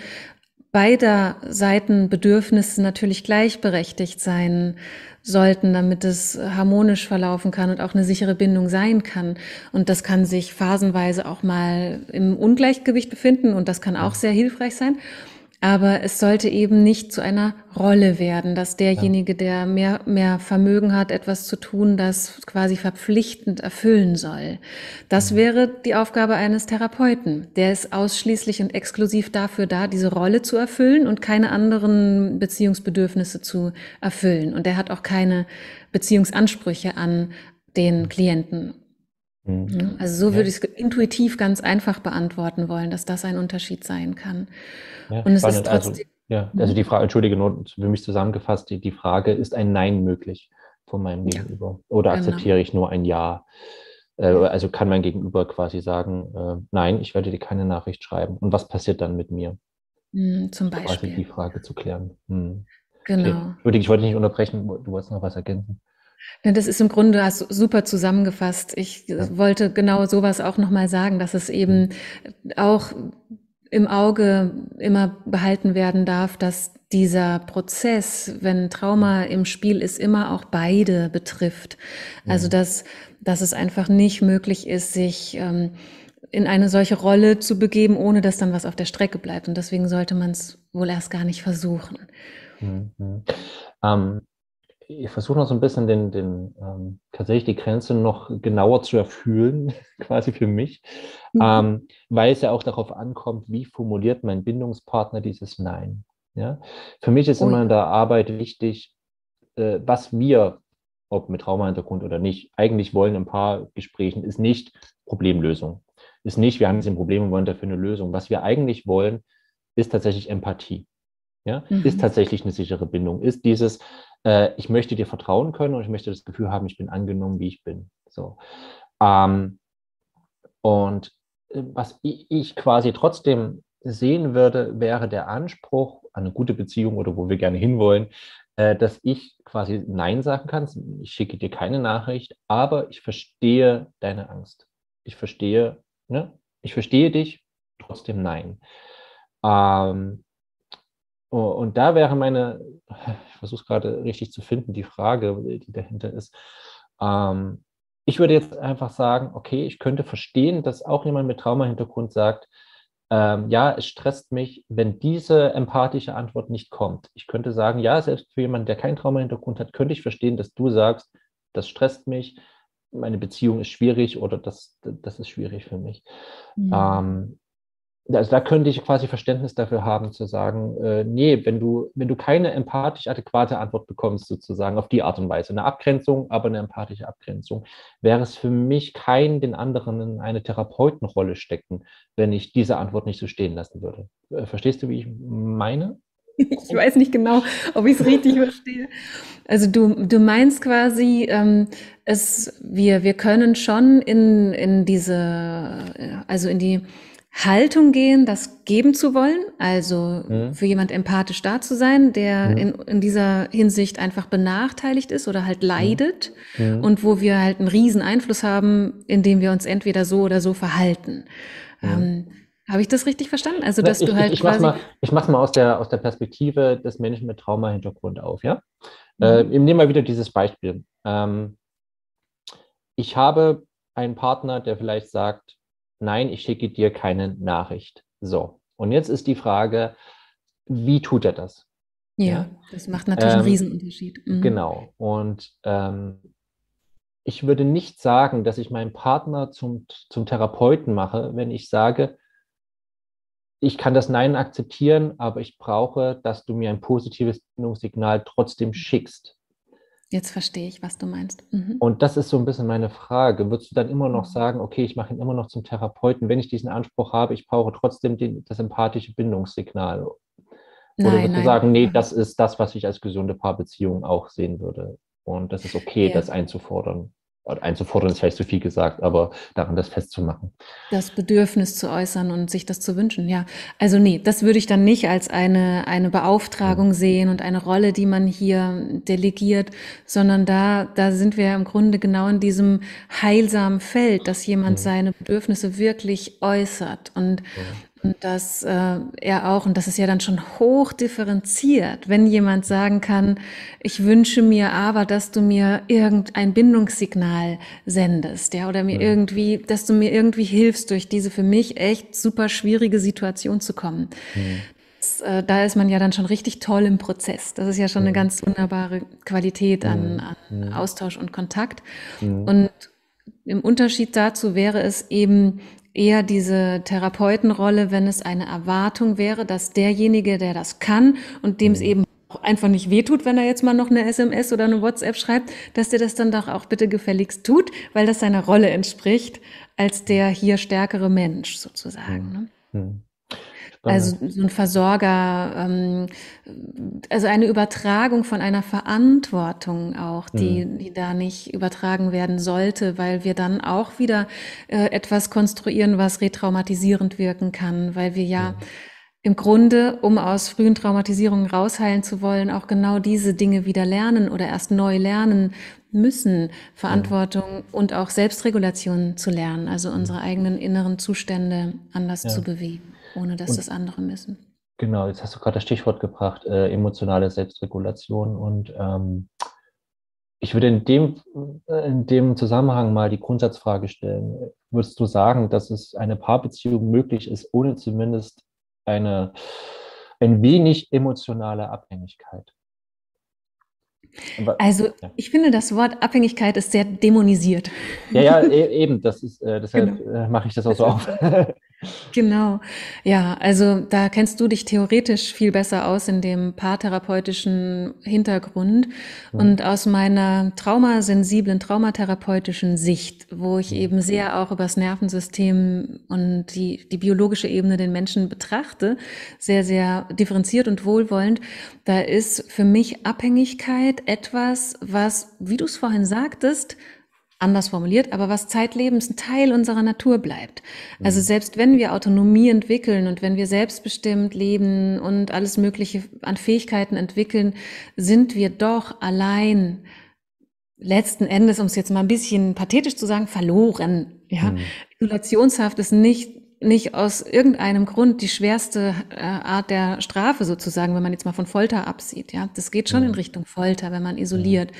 Speaker 3: beider Seiten Bedürfnisse natürlich gleichberechtigt sein sollten, damit es harmonisch verlaufen kann und auch eine sichere Bindung sein kann. Und das kann sich phasenweise auch mal im Ungleichgewicht befinden und das kann auch sehr hilfreich sein. Aber es sollte eben nicht zu einer Rolle werden, dass derjenige, der mehr, mehr Vermögen hat, etwas zu tun, das quasi verpflichtend erfüllen soll. Das mhm. wäre die Aufgabe eines Therapeuten. Der ist ausschließlich und exklusiv dafür da, diese Rolle zu erfüllen und keine anderen Beziehungsbedürfnisse zu erfüllen. Und er hat auch keine Beziehungsansprüche an den Klienten Mhm. Also so würde ich es intuitiv ganz einfach beantworten wollen, dass das ein Unterschied sein kann.
Speaker 2: Ja, und es ist also, trotzdem. Also, ja, also die Frage, entschuldige nur für mich zusammengefasst, die, die Frage, ist ein Nein möglich von meinem Gegenüber? Oder genau. akzeptiere ich nur ein Ja? Äh, also kann mein Gegenüber quasi sagen, äh, nein, ich werde dir keine Nachricht schreiben. Und was passiert dann mit mir?
Speaker 3: Mhm, zum Beispiel.
Speaker 2: Quasi die Frage zu klären. Hm.
Speaker 3: Genau.
Speaker 2: Okay. Ich wollte nicht unterbrechen, du wolltest noch was ergänzen.
Speaker 3: Das ist im Grunde hast super zusammengefasst. Ich wollte genau sowas auch nochmal sagen, dass es eben auch im Auge immer behalten werden darf, dass dieser Prozess, wenn Trauma im Spiel ist, immer auch beide betrifft. Also dass, dass es einfach nicht möglich ist, sich ähm, in eine solche Rolle zu begeben, ohne dass dann was auf der Strecke bleibt. Und deswegen sollte man es wohl erst gar nicht versuchen.
Speaker 2: Mhm. Ähm, ich versuche noch so ein bisschen den, den ähm, tatsächlich die Grenze noch genauer zu erfüllen, [laughs] quasi für mich, mhm. ähm, weil es ja auch darauf ankommt, wie formuliert mein Bindungspartner dieses Nein. Ja? Für mich ist oh, immer in der Arbeit wichtig, äh, was wir, ob mit Traumahintergrund oder nicht, eigentlich wollen in ein paar Gesprächen, ist nicht Problemlösung. Ist nicht, wir haben jetzt ein Problem und wollen dafür eine Lösung. Was wir eigentlich wollen, ist tatsächlich Empathie. Ja, mhm. ist tatsächlich eine sichere Bindung, ist dieses, äh, ich möchte dir vertrauen können und ich möchte das Gefühl haben, ich bin angenommen, wie ich bin. So. Ähm, und äh, was ich quasi trotzdem sehen würde, wäre der Anspruch an eine gute Beziehung oder wo wir gerne hinwollen, äh, dass ich quasi Nein sagen kann. Ich schicke dir keine Nachricht, aber ich verstehe deine Angst. Ich verstehe, ne? ich verstehe dich, trotzdem Nein. Ähm, und da wäre meine, ich versuche es gerade richtig zu finden, die Frage, die dahinter ist. Ähm, ich würde jetzt einfach sagen, okay, ich könnte verstehen, dass auch jemand mit Traumahintergrund sagt, ähm, ja, es stresst mich, wenn diese empathische Antwort nicht kommt. Ich könnte sagen, ja, selbst für jemanden, der keinen Traumahintergrund hat, könnte ich verstehen, dass du sagst, das stresst mich, meine Beziehung ist schwierig oder das, das ist schwierig für mich. Mhm. Ähm, also da könnte ich quasi Verständnis dafür haben, zu sagen, äh, nee, wenn du, wenn du keine empathisch adäquate Antwort bekommst, sozusagen auf die Art und Weise, eine Abgrenzung, aber eine empathische Abgrenzung, wäre es für mich kein den anderen in eine Therapeutenrolle stecken, wenn ich diese Antwort nicht so stehen lassen würde. Äh, verstehst du, wie ich meine? [laughs]
Speaker 3: Ich weiß nicht genau, ob ich es richtig verstehe. Also du, du meinst quasi, ähm, es, wir, wir können schon in, in diese, äh, also in die Haltung gehen, das geben zu wollen, also mhm. für jemand empathisch da zu sein, der mhm. in, in dieser Hinsicht einfach benachteiligt ist oder halt leidet mhm. und wo wir halt einen riesen Einfluss haben, indem wir uns entweder so oder so verhalten. Mhm. Ähm, habe ich das richtig verstanden? Also, dass
Speaker 2: ich,
Speaker 3: du halt
Speaker 2: ich, ich
Speaker 3: quasi.
Speaker 2: Mach's mal, ich mache es mal aus der, aus der Perspektive des Menschen mit Trauma-Hintergrund auf, ja? Mhm. Äh, ich nehme mal wieder dieses Beispiel. Ähm, ich habe einen Partner, der vielleicht sagt, nein, ich schicke dir keine Nachricht. So, und jetzt ist die Frage, wie tut er das?
Speaker 3: Ja, ja? das macht natürlich ähm, einen Riesenunterschied.
Speaker 2: Mhm. Genau, und ähm, ich würde nicht sagen, dass ich meinen Partner zum, zum Therapeuten mache, wenn ich sage, ich kann das Nein akzeptieren, aber ich brauche, dass du mir ein positives Bindungssignal trotzdem schickst.
Speaker 3: Jetzt verstehe ich, was du meinst. Mhm.
Speaker 2: Und das ist so ein bisschen meine Frage. Würdest du dann immer noch mhm. sagen, okay, ich mache ihn immer noch zum Therapeuten, wenn ich diesen Anspruch habe, ich brauche trotzdem den, das empathische Bindungssignal? Oder nein, würdest nein. du sagen, nee, das ist das, was ich als gesunde Paarbeziehung auch sehen würde? Und das ist okay, ja. das einzufordern einzufordern ist vielleicht zu viel gesagt, aber daran das festzumachen.
Speaker 3: Das Bedürfnis zu äußern und sich das zu wünschen, ja. Also nee, das würde ich dann nicht als eine, eine Beauftragung ja. sehen und eine Rolle, die man hier delegiert, sondern da, da sind wir im Grunde genau in diesem heilsamen Feld, dass jemand ja. seine Bedürfnisse wirklich äußert und ja. Und dass äh, er auch, und das ist ja dann schon hoch differenziert, wenn jemand sagen kann, ich wünsche mir aber, dass du mir irgendein Bindungssignal sendest, ja, oder mir ja. irgendwie, dass du mir irgendwie hilfst, durch diese für mich echt super schwierige Situation zu kommen. Ja. Das, äh, da ist man ja dann schon richtig toll im Prozess. Das ist ja schon ja. eine ganz wunderbare Qualität an, an Austausch und Kontakt. Und im Unterschied dazu wäre es eben eher diese Therapeutenrolle, wenn es eine Erwartung wäre, dass derjenige, der das kann und dem es mhm. eben auch einfach nicht wehtut, wenn er jetzt mal noch eine SMS oder eine WhatsApp schreibt, dass der das dann doch auch bitte gefälligst tut, weil das seiner Rolle entspricht, als der hier stärkere Mensch sozusagen. Mhm. Ne? Mhm. Also so ein Versorger, ähm, also eine Übertragung von einer Verantwortung auch, die, mhm. die da nicht übertragen werden sollte, weil wir dann auch wieder äh, etwas konstruieren, was retraumatisierend wirken kann, weil wir ja mhm. im Grunde, um aus frühen Traumatisierungen rausheilen zu wollen, auch genau diese Dinge wieder lernen oder erst neu lernen müssen, Verantwortung ja. und auch Selbstregulation zu lernen, also unsere eigenen inneren Zustände anders ja. zu bewegen ohne dass und, das andere müssen.
Speaker 2: Genau, jetzt hast du gerade das Stichwort gebracht, äh, emotionale Selbstregulation. Und ähm, ich würde in dem, in dem Zusammenhang mal die Grundsatzfrage stellen. Würdest du sagen, dass es eine Paarbeziehung möglich ist, ohne zumindest eine ein wenig emotionale Abhängigkeit?
Speaker 3: Also ich finde, das Wort Abhängigkeit ist sehr dämonisiert.
Speaker 2: Ja, ja, e eben. Das ist, äh, deshalb genau. Äh, mache ich das auch so auf. [laughs]
Speaker 3: Genau. Ja, also da kennst du dich theoretisch viel besser aus in dem paartherapeutischen Hintergrund mhm. und aus meiner traumasensiblen, traumatherapeutischen Sicht, wo ich eben sehr auch über das Nervensystem und die, die biologische Ebene den Menschen betrachte, sehr, sehr differenziert und wohlwollend. Da ist für mich Abhängigkeit etwas, was, wie du es vorhin sagtest, anders formuliert, aber was zeitlebens ein Teil unserer Natur bleibt. Also mhm. selbst wenn wir Autonomie entwickeln und wenn wir selbstbestimmt leben und alles Mögliche an Fähigkeiten entwickeln, sind wir doch allein letzten Endes, um es jetzt mal ein bisschen pathetisch zu sagen, verloren. Ja, mhm. Isolationshaft ist nicht nicht aus irgendeinem Grund die schwerste äh, Art der Strafe sozusagen, wenn man jetzt mal von Folter absieht. Ja, das geht schon mhm. in Richtung Folter, wenn man isoliert. Mhm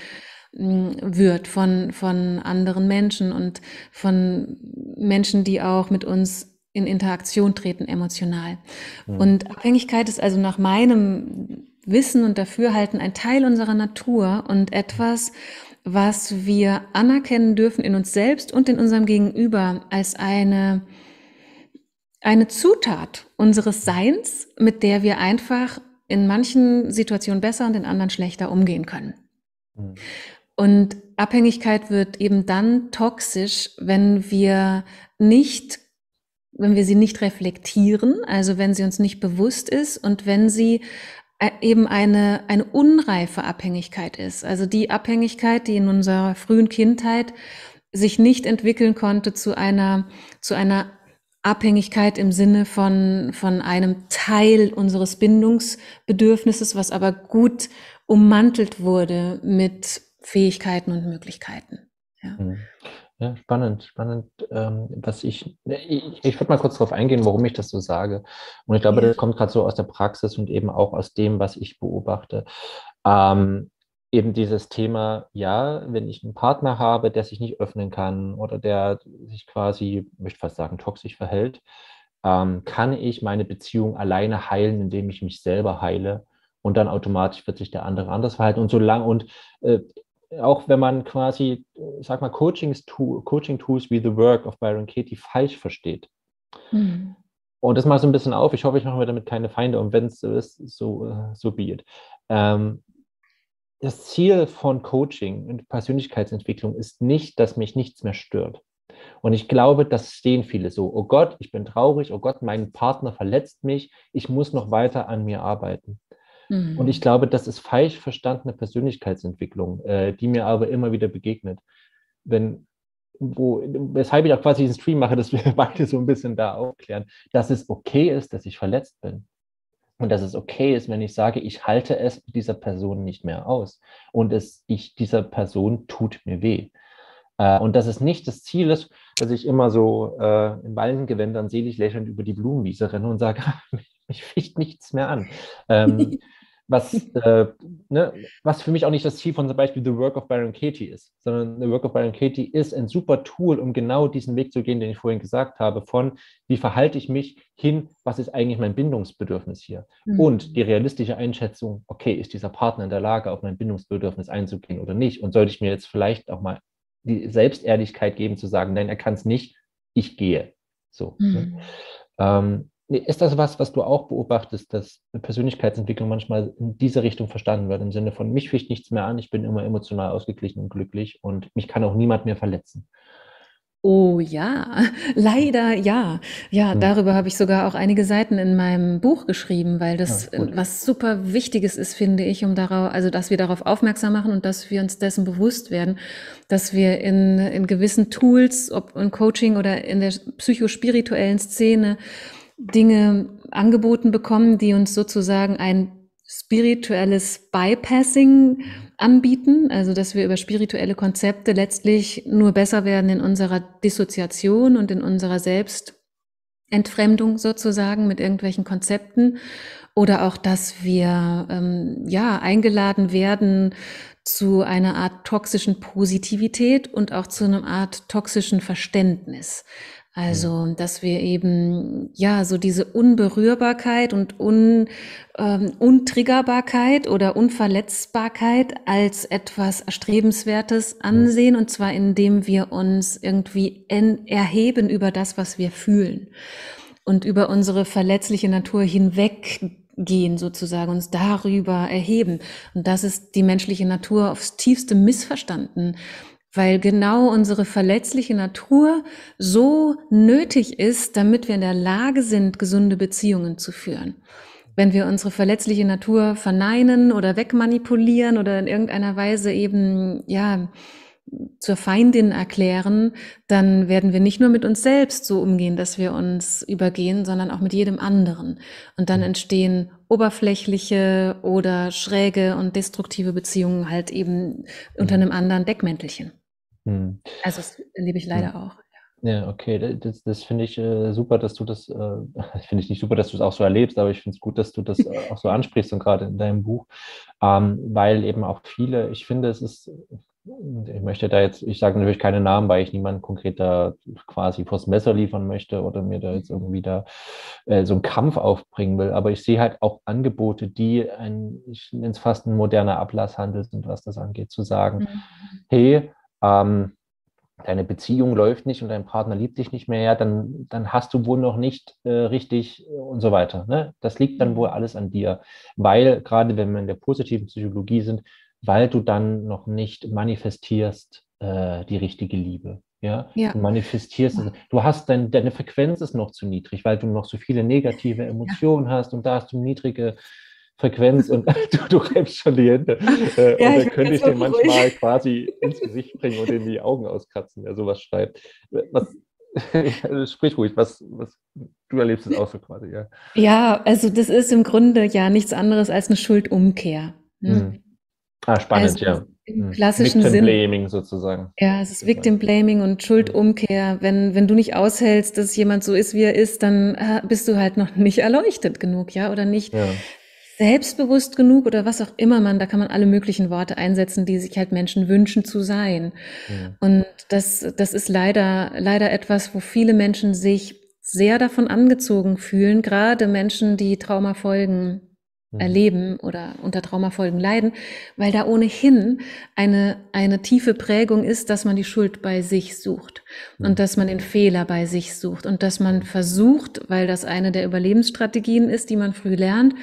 Speaker 3: wird von, von anderen Menschen und von Menschen, die auch mit uns in Interaktion treten, emotional. Mhm. Und Abhängigkeit ist also nach meinem Wissen und Dafürhalten ein Teil unserer Natur und etwas, was wir anerkennen dürfen in uns selbst und in unserem Gegenüber als eine, eine Zutat unseres Seins, mit der wir einfach in manchen Situationen besser und in anderen schlechter umgehen können. Mhm. Und Abhängigkeit wird eben dann toxisch, wenn wir nicht, wenn wir sie nicht reflektieren, also wenn sie uns nicht bewusst ist und wenn sie äh, eben eine, eine unreife Abhängigkeit ist. Also die Abhängigkeit, die in unserer frühen Kindheit sich nicht entwickeln konnte zu einer, zu einer Abhängigkeit im Sinne von, von einem Teil unseres Bindungsbedürfnisses, was aber gut ummantelt wurde mit Fähigkeiten und Möglichkeiten. Ja. Mhm.
Speaker 2: Ja, spannend, spannend. Ähm, was ich, ich, ich würde mal kurz darauf eingehen, warum ich das so sage. Und ich glaube, ja. das kommt gerade so aus der Praxis und eben auch aus dem, was ich beobachte. Ähm, eben dieses Thema, ja, wenn ich einen Partner habe, der sich nicht öffnen kann oder der sich quasi, ich möchte fast sagen, toxisch verhält, ähm, kann ich meine Beziehung alleine heilen, indem ich mich selber heile und dann automatisch wird sich der andere anders verhalten und so lang und äh, auch wenn man quasi, sag mal, Coaching-Tools wie The Work of Byron Katie falsch versteht. Mhm. Und das mal so ein bisschen auf. Ich hoffe, ich mache mir damit keine Feinde und wenn es so ist, so, so be it. Ähm, das Ziel von Coaching und Persönlichkeitsentwicklung ist nicht, dass mich nichts mehr stört. Und ich glaube, das stehen viele so. Oh Gott, ich bin traurig. Oh Gott, mein Partner verletzt mich. Ich muss noch weiter an mir arbeiten. Mhm. Und ich glaube, das ist falsch verstandene Persönlichkeitsentwicklung, äh, die mir aber immer wieder begegnet. Wenn, wo, weshalb ich auch quasi diesen Stream mache, dass wir [laughs] beide so ein bisschen da aufklären, dass es okay ist, dass ich verletzt bin. Und dass es okay ist, wenn ich sage, ich halte es dieser Person nicht mehr aus. Und es ich dieser Person tut mir weh. Äh, und dass es nicht das Ziel ist, dass ich immer so äh, in Wallengewändern selig lächelnd über die Blumenwiese renne und sage, [laughs] mich ficht nichts mehr an. Ähm, [laughs] was, [laughs] äh, ne, was für mich auch nicht das Ziel von zum Beispiel The Work of Byron Katie ist, sondern The Work of Byron Katie ist ein super Tool, um genau diesen Weg zu gehen, den ich vorhin gesagt habe, von wie verhalte ich mich hin, was ist eigentlich mein Bindungsbedürfnis hier? Mhm. Und die realistische Einschätzung, okay, ist dieser Partner in der Lage, auf mein Bindungsbedürfnis einzugehen oder nicht? Und sollte ich mir jetzt vielleicht auch mal die Selbstehrlichkeit geben, zu sagen, nein, er kann es nicht, ich gehe. So. Ne? Mhm. Ne? Ähm, ist das was, was du auch beobachtest, dass Persönlichkeitsentwicklung manchmal in diese Richtung verstanden wird, im Sinne von, mich ficht nichts mehr an, ich bin immer emotional ausgeglichen und glücklich und mich kann auch niemand mehr verletzen?
Speaker 3: Oh ja, [laughs] leider ja. Ja, hm. darüber habe ich sogar auch einige Seiten in meinem Buch geschrieben, weil das ja, was super Wichtiges ist, finde ich, um darauf, also dass wir darauf aufmerksam machen und dass wir uns dessen bewusst werden, dass wir in, in gewissen Tools, ob in Coaching oder in der psychospirituellen Szene, Dinge angeboten bekommen, die uns sozusagen ein spirituelles Bypassing anbieten, also dass wir über spirituelle Konzepte letztlich nur besser werden in unserer Dissoziation und in unserer Selbstentfremdung sozusagen mit irgendwelchen Konzepten oder auch, dass wir ähm, ja eingeladen werden zu einer Art toxischen Positivität und auch zu einer Art toxischen Verständnis. Also, dass wir eben, ja, so diese Unberührbarkeit und Un, ähm, Untriggerbarkeit oder Unverletzbarkeit als etwas Erstrebenswertes ansehen, und zwar indem wir uns irgendwie erheben über das, was wir fühlen. Und über unsere verletzliche Natur hinweggehen, sozusagen, uns darüber erheben. Und das ist die menschliche Natur aufs tiefste missverstanden weil genau unsere verletzliche Natur so nötig ist, damit wir in der Lage sind, gesunde Beziehungen zu führen. Wenn wir unsere verletzliche Natur verneinen oder wegmanipulieren oder in irgendeiner Weise eben, ja, zur Feindin erklären, dann werden wir nicht nur mit uns selbst so umgehen, dass wir uns übergehen, sondern auch mit jedem anderen. Und dann entstehen oberflächliche oder schräge und destruktive Beziehungen halt eben unter einem anderen Deckmäntelchen. Hm. Also das erlebe ich leider hm. auch.
Speaker 2: Ja, okay, das, das finde ich äh, super, dass du das, äh, [laughs] finde ich nicht super, dass du es auch so erlebst, aber ich finde es gut, dass du das äh, auch so ansprichst und gerade in deinem Buch, ähm, weil eben auch viele, ich finde, es ist, ich möchte da jetzt, ich sage natürlich keine Namen, weil ich niemanden konkret da quasi vors Messer liefern möchte oder mir da jetzt irgendwie da äh, so einen Kampf aufbringen will, aber ich sehe halt auch Angebote, die ein, ich nenne es fast ein moderner Ablasshandel sind, was das angeht, zu sagen, mhm. hey, ähm, deine Beziehung läuft nicht und dein Partner liebt dich nicht mehr, ja, dann, dann hast du wohl noch nicht äh, richtig und so weiter. Ne? Das liegt dann wohl mhm. alles an dir, weil gerade wenn wir in der positiven Psychologie sind, weil du dann noch nicht manifestierst äh, die richtige Liebe. Ja, ja. du manifestierst, ja. du hast dein, deine Frequenz ist noch zu niedrig, weil du noch so viele negative Emotionen ja. hast und da hast du niedrige Frequenz und [laughs] du, du reibst schon die Hände. Äh, ja, und dann könnte ich dir manchmal quasi ins Gesicht bringen und in die Augen auskratzen, wer sowas schreibt. Was, [laughs] sprich ruhig, was, was du erlebst es auch so quasi, ja.
Speaker 3: Ja, also das ist im Grunde ja nichts anderes als eine Schuldumkehr.
Speaker 2: Ne? Mhm. Ah, spannend, also, ja.
Speaker 3: im hm. klassischen Victim Sinn.
Speaker 2: Blaming sozusagen.
Speaker 3: Ja, es ist Victim Blaming und Schuldumkehr. Wenn, wenn du nicht aushältst, dass jemand so ist, wie er ist, dann äh, bist du halt noch nicht erleuchtet genug, ja, oder nicht ja. Selbstbewusst genug oder was auch immer man, da kann man alle möglichen Worte einsetzen, die sich halt Menschen wünschen zu sein. Ja. Und das, das ist leider, leider etwas, wo viele Menschen sich sehr davon angezogen fühlen, gerade Menschen, die Traumafolgen Mhm. erleben oder unter Traumafolgen leiden, weil da ohnehin eine, eine tiefe Prägung ist, dass man die Schuld bei sich sucht und mhm. dass man den Fehler bei sich sucht und dass man versucht, weil das eine der Überlebensstrategien ist, die man früh lernt,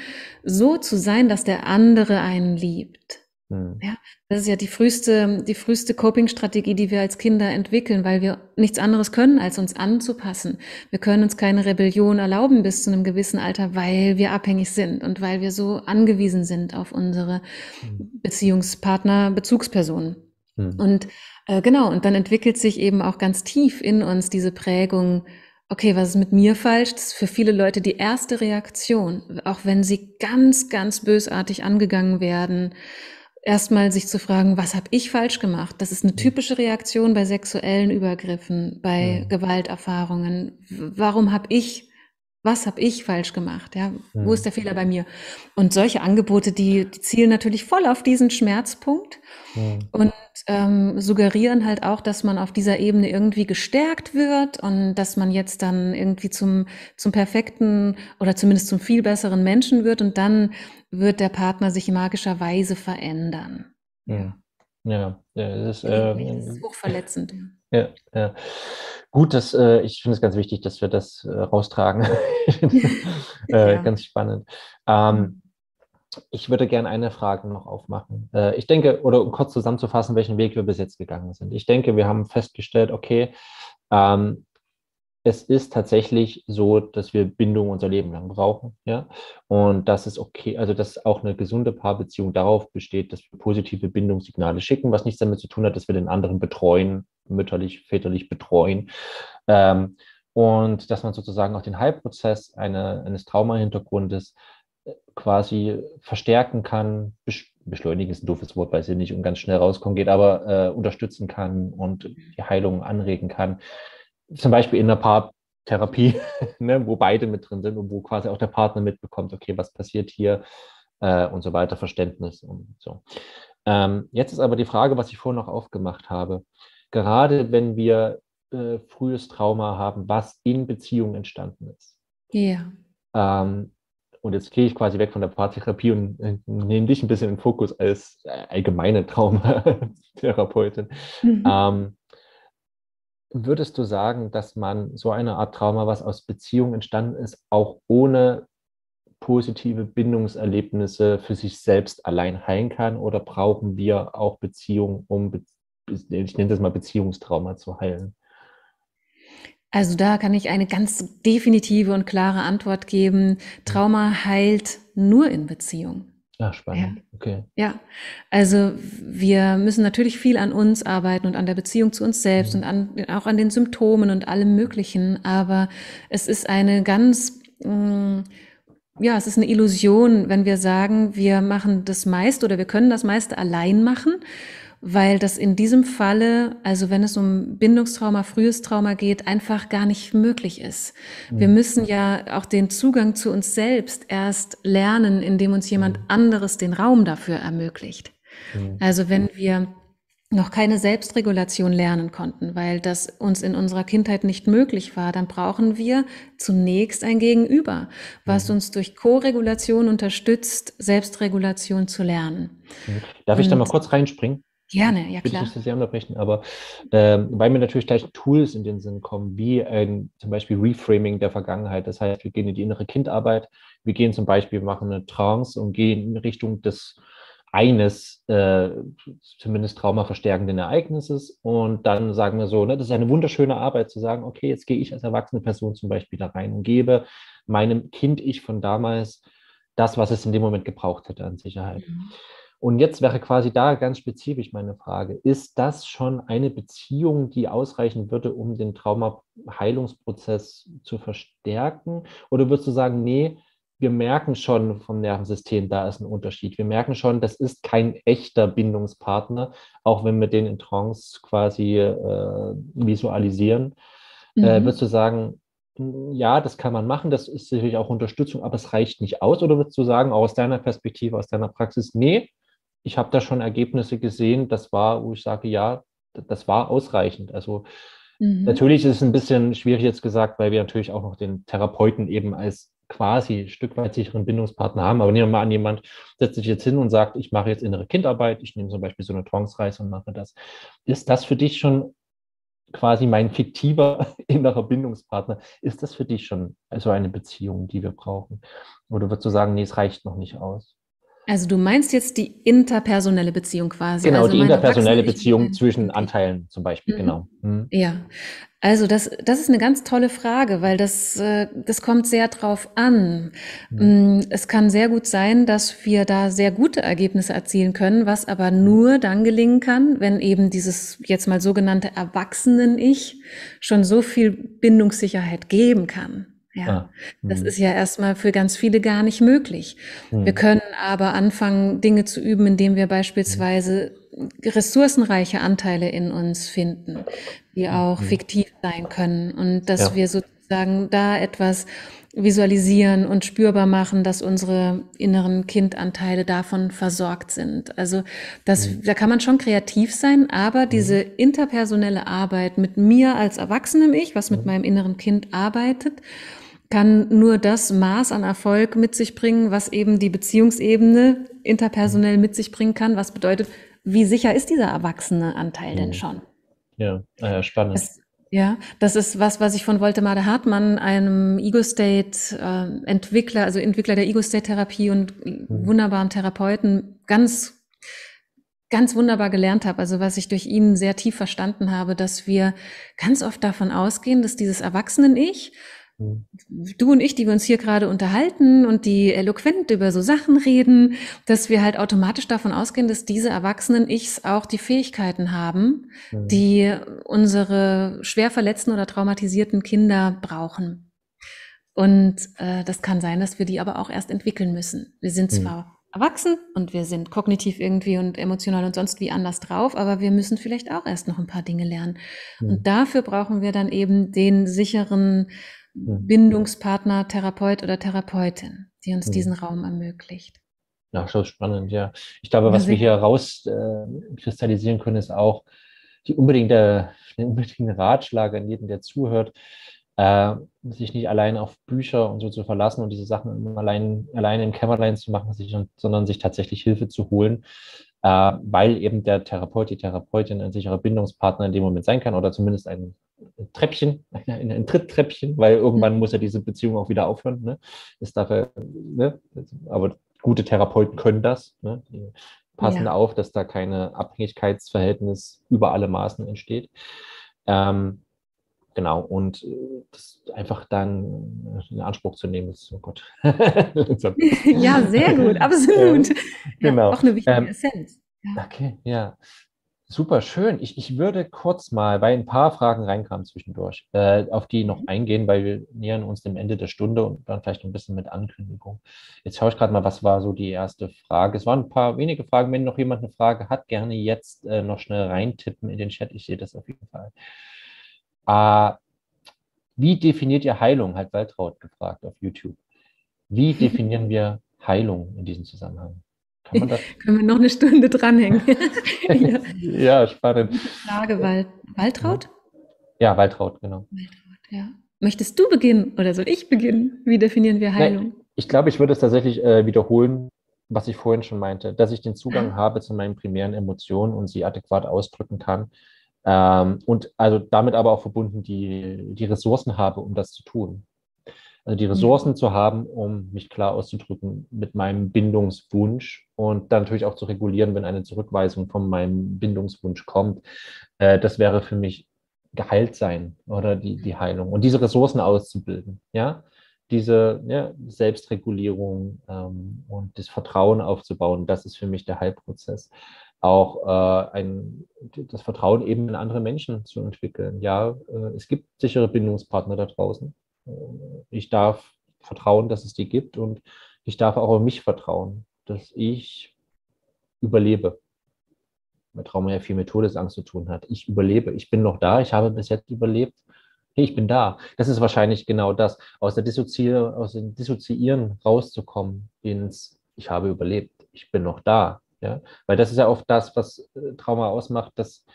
Speaker 3: so zu sein, dass der andere einen liebt. Mhm. Ja, das ist ja die früheste, die früheste Coping-Strategie, die wir als Kinder entwickeln, weil wir nichts anderes können, als uns anzupassen. Wir können uns keine Rebellion erlauben bis zu einem gewissen Alter, weil wir abhängig sind und weil wir so angewiesen sind auf unsere mhm. Beziehungspartner, Bezugspersonen. Mhm. Und äh, genau, und dann entwickelt sich eben auch ganz tief in uns diese Prägung, okay, was ist mit mir falsch? Das ist für viele Leute die erste Reaktion, auch wenn sie ganz, ganz bösartig angegangen werden erstmal sich zu fragen, was habe ich falsch gemacht? Das ist eine typische Reaktion bei sexuellen Übergriffen, bei mhm. Gewalterfahrungen. Warum habe ich, was habe ich falsch gemacht? Ja, mhm. wo ist der Fehler bei mir? Und solche Angebote, die, die zielen natürlich voll auf diesen Schmerzpunkt mhm. und ähm, suggerieren halt auch, dass man auf dieser Ebene irgendwie gestärkt wird und dass man jetzt dann irgendwie zum, zum perfekten oder zumindest zum viel besseren Menschen wird und dann wird der Partner sich magischerweise verändern.
Speaker 2: Ja, ja, das ist, äh,
Speaker 3: das ist hochverletzend.
Speaker 2: Ja, ja. Gut, dass, äh, ich finde es ganz wichtig, dass wir das äh, raustragen. [laughs] [laughs] äh, ja. Ganz spannend. Ähm, ich würde gerne eine Frage noch aufmachen. Äh, ich denke, oder um kurz zusammenzufassen, welchen Weg wir bis jetzt gegangen sind. Ich denke, wir haben festgestellt, okay, ähm, es ist tatsächlich so, dass wir Bindung unser Leben lang brauchen, ja. Und das ist okay, also dass auch eine gesunde Paarbeziehung darauf besteht, dass wir positive Bindungssignale schicken, was nichts damit zu tun hat, dass wir den anderen betreuen, mütterlich, väterlich betreuen. Ähm, und dass man sozusagen auch den Heilprozess eine, eines Traumahintergrundes äh, quasi verstärken kann, beschleunigen ist ein doofes Wort, weil es hier nicht und ganz schnell rauskommen geht, aber äh, unterstützen kann und die Heilung anregen kann zum Beispiel in einer Paartherapie, [laughs] ne, wo beide mit drin sind und wo quasi auch der Partner mitbekommt, okay, was passiert hier äh, und so weiter, Verständnis und so. Ähm, jetzt ist aber die Frage, was ich vorhin noch aufgemacht habe. Gerade wenn wir äh, frühes Trauma haben, was in Beziehung entstanden ist.
Speaker 3: Ja.
Speaker 2: Ähm, und jetzt gehe ich quasi weg von der Paartherapie und äh, nehme dich ein bisschen in den Fokus als äh, allgemeine Traumatherapeutin. Mhm. Ähm, Würdest du sagen, dass man so eine Art Trauma, was aus Beziehung entstanden ist, auch ohne positive Bindungserlebnisse für sich selbst allein heilen kann? Oder brauchen wir auch Beziehungen, um, ich nenne das mal Beziehungstrauma zu heilen?
Speaker 3: Also da kann ich eine ganz definitive und klare Antwort geben. Trauma heilt nur in Beziehung.
Speaker 2: Ah, spannend. Ja. Okay.
Speaker 3: Ja, also wir müssen natürlich viel an uns arbeiten und an der Beziehung zu uns selbst mhm. und an, auch an den Symptomen und allem Möglichen. Aber es ist eine ganz, mh, mm, ja, es ist eine Illusion, wenn wir sagen, wir machen das meiste oder wir können das meiste allein machen weil das in diesem Falle, also wenn es um Bindungstrauma, frühes Trauma geht, einfach gar nicht möglich ist. Wir mhm. müssen ja auch den Zugang zu uns selbst erst lernen, indem uns jemand mhm. anderes den Raum dafür ermöglicht. Mhm. Also wenn wir noch keine Selbstregulation lernen konnten, weil das uns in unserer Kindheit nicht möglich war, dann brauchen wir zunächst ein Gegenüber, was uns durch Co-Regulation unterstützt, Selbstregulation zu lernen.
Speaker 2: Darf ich da mal kurz reinspringen?
Speaker 3: Gerne, ja
Speaker 2: klar. Ich will nicht sehr unterbrechen, aber ähm, weil mir natürlich gleich Tools in den Sinn kommen, wie ein, zum Beispiel Reframing der Vergangenheit. Das heißt, wir gehen in die innere Kindarbeit, wir gehen zum Beispiel, machen eine Trance und gehen in Richtung des eines äh, zumindest traumaverstärkenden Ereignisses und dann sagen wir so, ne, das ist eine wunderschöne Arbeit zu sagen, okay, jetzt gehe ich als erwachsene Person zum Beispiel da rein und gebe meinem Kind-Ich von damals das, was es in dem Moment gebraucht hätte an Sicherheit. Mhm. Und jetzt wäre quasi da ganz spezifisch meine Frage, ist das schon eine Beziehung, die ausreichen würde, um den Traumaheilungsprozess zu verstärken? Oder würdest du sagen, nee, wir merken schon vom Nervensystem, da ist ein Unterschied. Wir merken schon, das ist kein echter Bindungspartner, auch wenn wir den in Trance quasi äh, visualisieren. Äh, mhm. Äh, würdest du sagen, ja, das kann man machen, das ist sicherlich auch Unterstützung, aber es reicht nicht aus? Oder würdest du sagen, auch aus deiner Perspektive, aus deiner Praxis, nee, ich habe da schon Ergebnisse gesehen, das war, wo ich sage, ja, das war ausreichend. Also mhm. natürlich ist es ein bisschen schwierig jetzt gesagt, weil wir natürlich auch noch den Therapeuten eben als quasi Stück weit sicheren Bindungspartner haben. Aber nehmen wir mal an, jemand setzt sich jetzt hin und sagt, ich mache jetzt innere Kindarbeit, ich nehme zum Beispiel so eine Trance-Reise und mache das. Ist das für dich schon quasi mein fiktiver [laughs] innerer Bindungspartner? Ist das für dich schon so eine Beziehung, die wir brauchen? Oder würdest du sagen, nee, es reicht noch nicht aus?
Speaker 3: Also du meinst jetzt die interpersonelle Beziehung quasi.
Speaker 2: Genau,
Speaker 3: also
Speaker 2: die interpersonelle Beziehung zwischen Anteilen zum Beispiel, mhm. genau.
Speaker 3: Mhm. Ja, also das, das ist eine ganz tolle Frage, weil das, äh, das kommt sehr drauf an. Mhm. Mm, es kann sehr gut sein, dass wir da sehr gute Ergebnisse erzielen können, was aber nur dann gelingen kann, wenn eben dieses jetzt mal sogenannte Erwachsenen-Ich schon so viel Bindungssicherheit geben kann. Ja, ah, das hm. ist ja erstmal für ganz viele gar nicht möglich. Mhm. Wir können aber anfangen, Dinge zu üben, indem wir beispielsweise ressourcenreiche Anteile in uns finden, die auch mhm. fiktiv sein können und dass ja. wir sozusagen da etwas visualisieren und spürbar machen, dass unsere inneren Kindanteile davon versorgt sind. Also das, mhm. da kann man schon kreativ sein, aber diese interpersonelle Arbeit mit mir als Erwachsenem Ich, was mit meinem inneren Kind arbeitet, kann nur das Maß an Erfolg mit sich bringen, was eben die Beziehungsebene interpersonell mit sich bringen kann. Was bedeutet, wie sicher ist dieser erwachsene Anteil denn mhm. schon?
Speaker 2: Ja, äh, spannend.
Speaker 3: Das, ja, das ist was, was ich von Woltemade Hartmann, einem Ego-State-Entwickler, also Entwickler der Ego-State-Therapie und mhm. wunderbaren Therapeuten, ganz ganz wunderbar gelernt habe, also was ich durch ihn sehr tief verstanden habe, dass wir ganz oft davon ausgehen, dass dieses Erwachsenen-Ich du und ich, die wir uns hier gerade unterhalten und die eloquent über so Sachen reden, dass wir halt automatisch davon ausgehen, dass diese erwachsenen Ichs auch die Fähigkeiten haben, mhm. die unsere schwer verletzten oder traumatisierten Kinder brauchen. Und äh, das kann sein, dass wir die aber auch erst entwickeln müssen. Wir sind mhm. zwar erwachsen und wir sind kognitiv irgendwie und emotional und sonst wie anders drauf, aber wir müssen vielleicht auch erst noch ein paar Dinge lernen. Mhm. Und dafür brauchen wir dann eben den sicheren Mhm. Bindungspartner, Therapeut oder Therapeutin, die uns mhm. diesen Raum ermöglicht.
Speaker 2: Ja, schon spannend, ja. Ich glaube, was wir hier rauskristallisieren äh, können, ist auch die unbedingte, den unbedingten Ratschlag an jeden, der zuhört, äh, sich nicht allein auf Bücher und so zu verlassen und diese Sachen allein, allein im Kämmerlein zu machen, sich, sondern sich tatsächlich Hilfe zu holen, äh, weil eben der Therapeut, die Therapeutin ein sicherer Bindungspartner in dem Moment sein kann oder zumindest ein Treppchen, [laughs] ein, ein Tritttreppchen, weil irgendwann muss ja diese Beziehung auch wieder aufhören. Ne? Ist dafür, ne? Aber gute Therapeuten können das. Ne? Die passen ja. auf, dass da keine Abhängigkeitsverhältnis über alle Maßen entsteht. Ähm, genau, und äh, das einfach dann in Anspruch zu nehmen, ist, oh Gott. [laughs]
Speaker 3: ja, sehr gut, [laughs] absolut. Ähm,
Speaker 2: genau.
Speaker 3: Ja, auch eine wichtige ähm, Essenz.
Speaker 2: Ja. Okay, ja. Super schön. Ich, ich würde kurz mal, weil ein paar Fragen reinkamen zwischendurch, äh, auf die noch mhm. eingehen, weil wir nähern uns dem Ende der Stunde und dann vielleicht ein bisschen mit Ankündigung. Jetzt schaue ich gerade mal, was war so die erste Frage. Es waren ein paar wenige Fragen. Wenn noch jemand eine Frage hat, gerne jetzt äh, noch schnell reintippen in den Chat. Ich sehe das auf jeden Fall. Äh, wie definiert ihr Heilung? Hat Waltraud gefragt auf YouTube. Wie definieren wir Heilung in diesem Zusammenhang?
Speaker 3: Kann man das? [laughs] Können wir noch eine Stunde dranhängen? [laughs]
Speaker 2: ja. ja, spannend.
Speaker 3: Frage, Wald Waltraud?
Speaker 2: Ja, Waltraud, genau.
Speaker 3: Waltraud, ja. Möchtest du beginnen oder soll ich beginnen? Wie definieren wir Heilung? Nein,
Speaker 2: ich glaube, ich würde es tatsächlich äh, wiederholen, was ich vorhin schon meinte, dass ich den Zugang ah. habe zu meinen primären Emotionen und sie adäquat ausdrücken kann. Ähm, und also damit aber auch verbunden die, die Ressourcen habe, um das zu tun. Also die Ressourcen zu haben, um mich klar auszudrücken mit meinem Bindungswunsch und dann natürlich auch zu regulieren, wenn eine Zurückweisung von meinem Bindungswunsch kommt. Äh, das wäre für mich geheilt sein oder die, die Heilung und diese Ressourcen auszubilden, ja, diese ja, Selbstregulierung ähm, und das Vertrauen aufzubauen, das ist für mich der Heilprozess. Auch äh, ein, das Vertrauen eben in andere Menschen zu entwickeln. Ja, äh, es gibt sichere Bindungspartner da draußen. Äh, ich darf vertrauen, dass es die gibt und ich darf auch auf mich vertrauen, dass ich überlebe. Mit Trauma ja viel mit Todesangst zu tun hat. Ich überlebe, ich bin noch da, ich habe bis jetzt überlebt. Hey, ich bin da. Das ist wahrscheinlich genau das, aus, der Dissozier aus dem Dissoziieren rauszukommen ins Ich habe überlebt, ich bin noch da. Ja? Weil das ist ja oft das, was äh, Trauma ausmacht, dass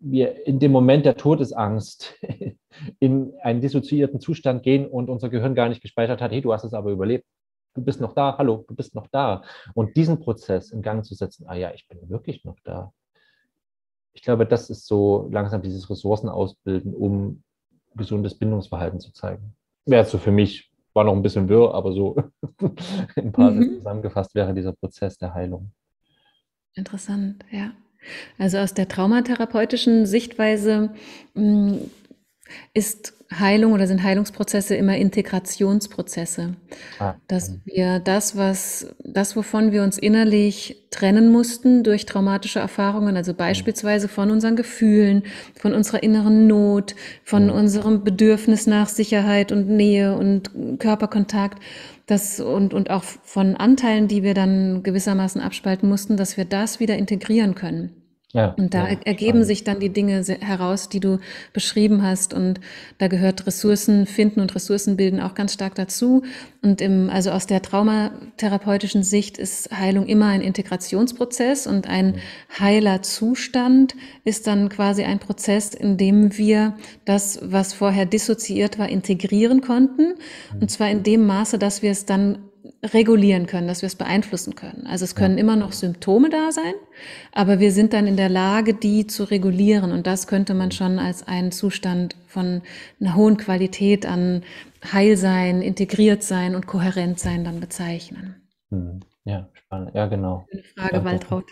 Speaker 2: wir in dem Moment der Todesangst [laughs] in einen dissoziierten Zustand gehen und unser Gehirn gar nicht gespeichert hat, hey, du hast es aber überlebt. Du bist noch da, hallo, du bist noch da. Und diesen Prozess in Gang zu setzen, ah ja, ich bin wirklich noch da. Ich glaube, das ist so langsam dieses Ressourcen ausbilden, um gesundes Bindungsverhalten zu zeigen. Wäre so für mich, war noch ein bisschen wirr, aber so [laughs] ein paar mhm. zusammengefasst wäre dieser Prozess der Heilung.
Speaker 3: Interessant, ja. Also aus der traumatherapeutischen Sichtweise mm, ist Heilung oder sind Heilungsprozesse immer Integrationsprozesse. Ah, dass wir das, was, das, wovon wir uns innerlich trennen mussten durch traumatische Erfahrungen, also beispielsweise von unseren Gefühlen, von unserer inneren Not, von ja. unserem Bedürfnis nach Sicherheit und Nähe und Körperkontakt, das und, und auch von Anteilen, die wir dann gewissermaßen abspalten mussten, dass wir das wieder integrieren können. Ja, und da ja, ergeben spannend. sich dann die Dinge heraus, die du beschrieben hast. Und da gehört Ressourcen finden und Ressourcen bilden auch ganz stark dazu. Und im, also aus der traumatherapeutischen Sicht ist Heilung immer ein Integrationsprozess und ein heiler Zustand ist dann quasi ein Prozess, in dem wir das, was vorher dissoziiert war, integrieren konnten. Und zwar in dem Maße, dass wir es dann regulieren können, dass wir es beeinflussen können. Also es können ja. immer noch Symptome da sein, aber wir sind dann in der Lage, die zu regulieren. Und das könnte man schon als einen Zustand von einer hohen Qualität an Heilsein, integriert sein und kohärent sein dann bezeichnen.
Speaker 2: Hm. Ja, spannend. Ja, genau.
Speaker 3: Eine Frage, danke. Waltraud.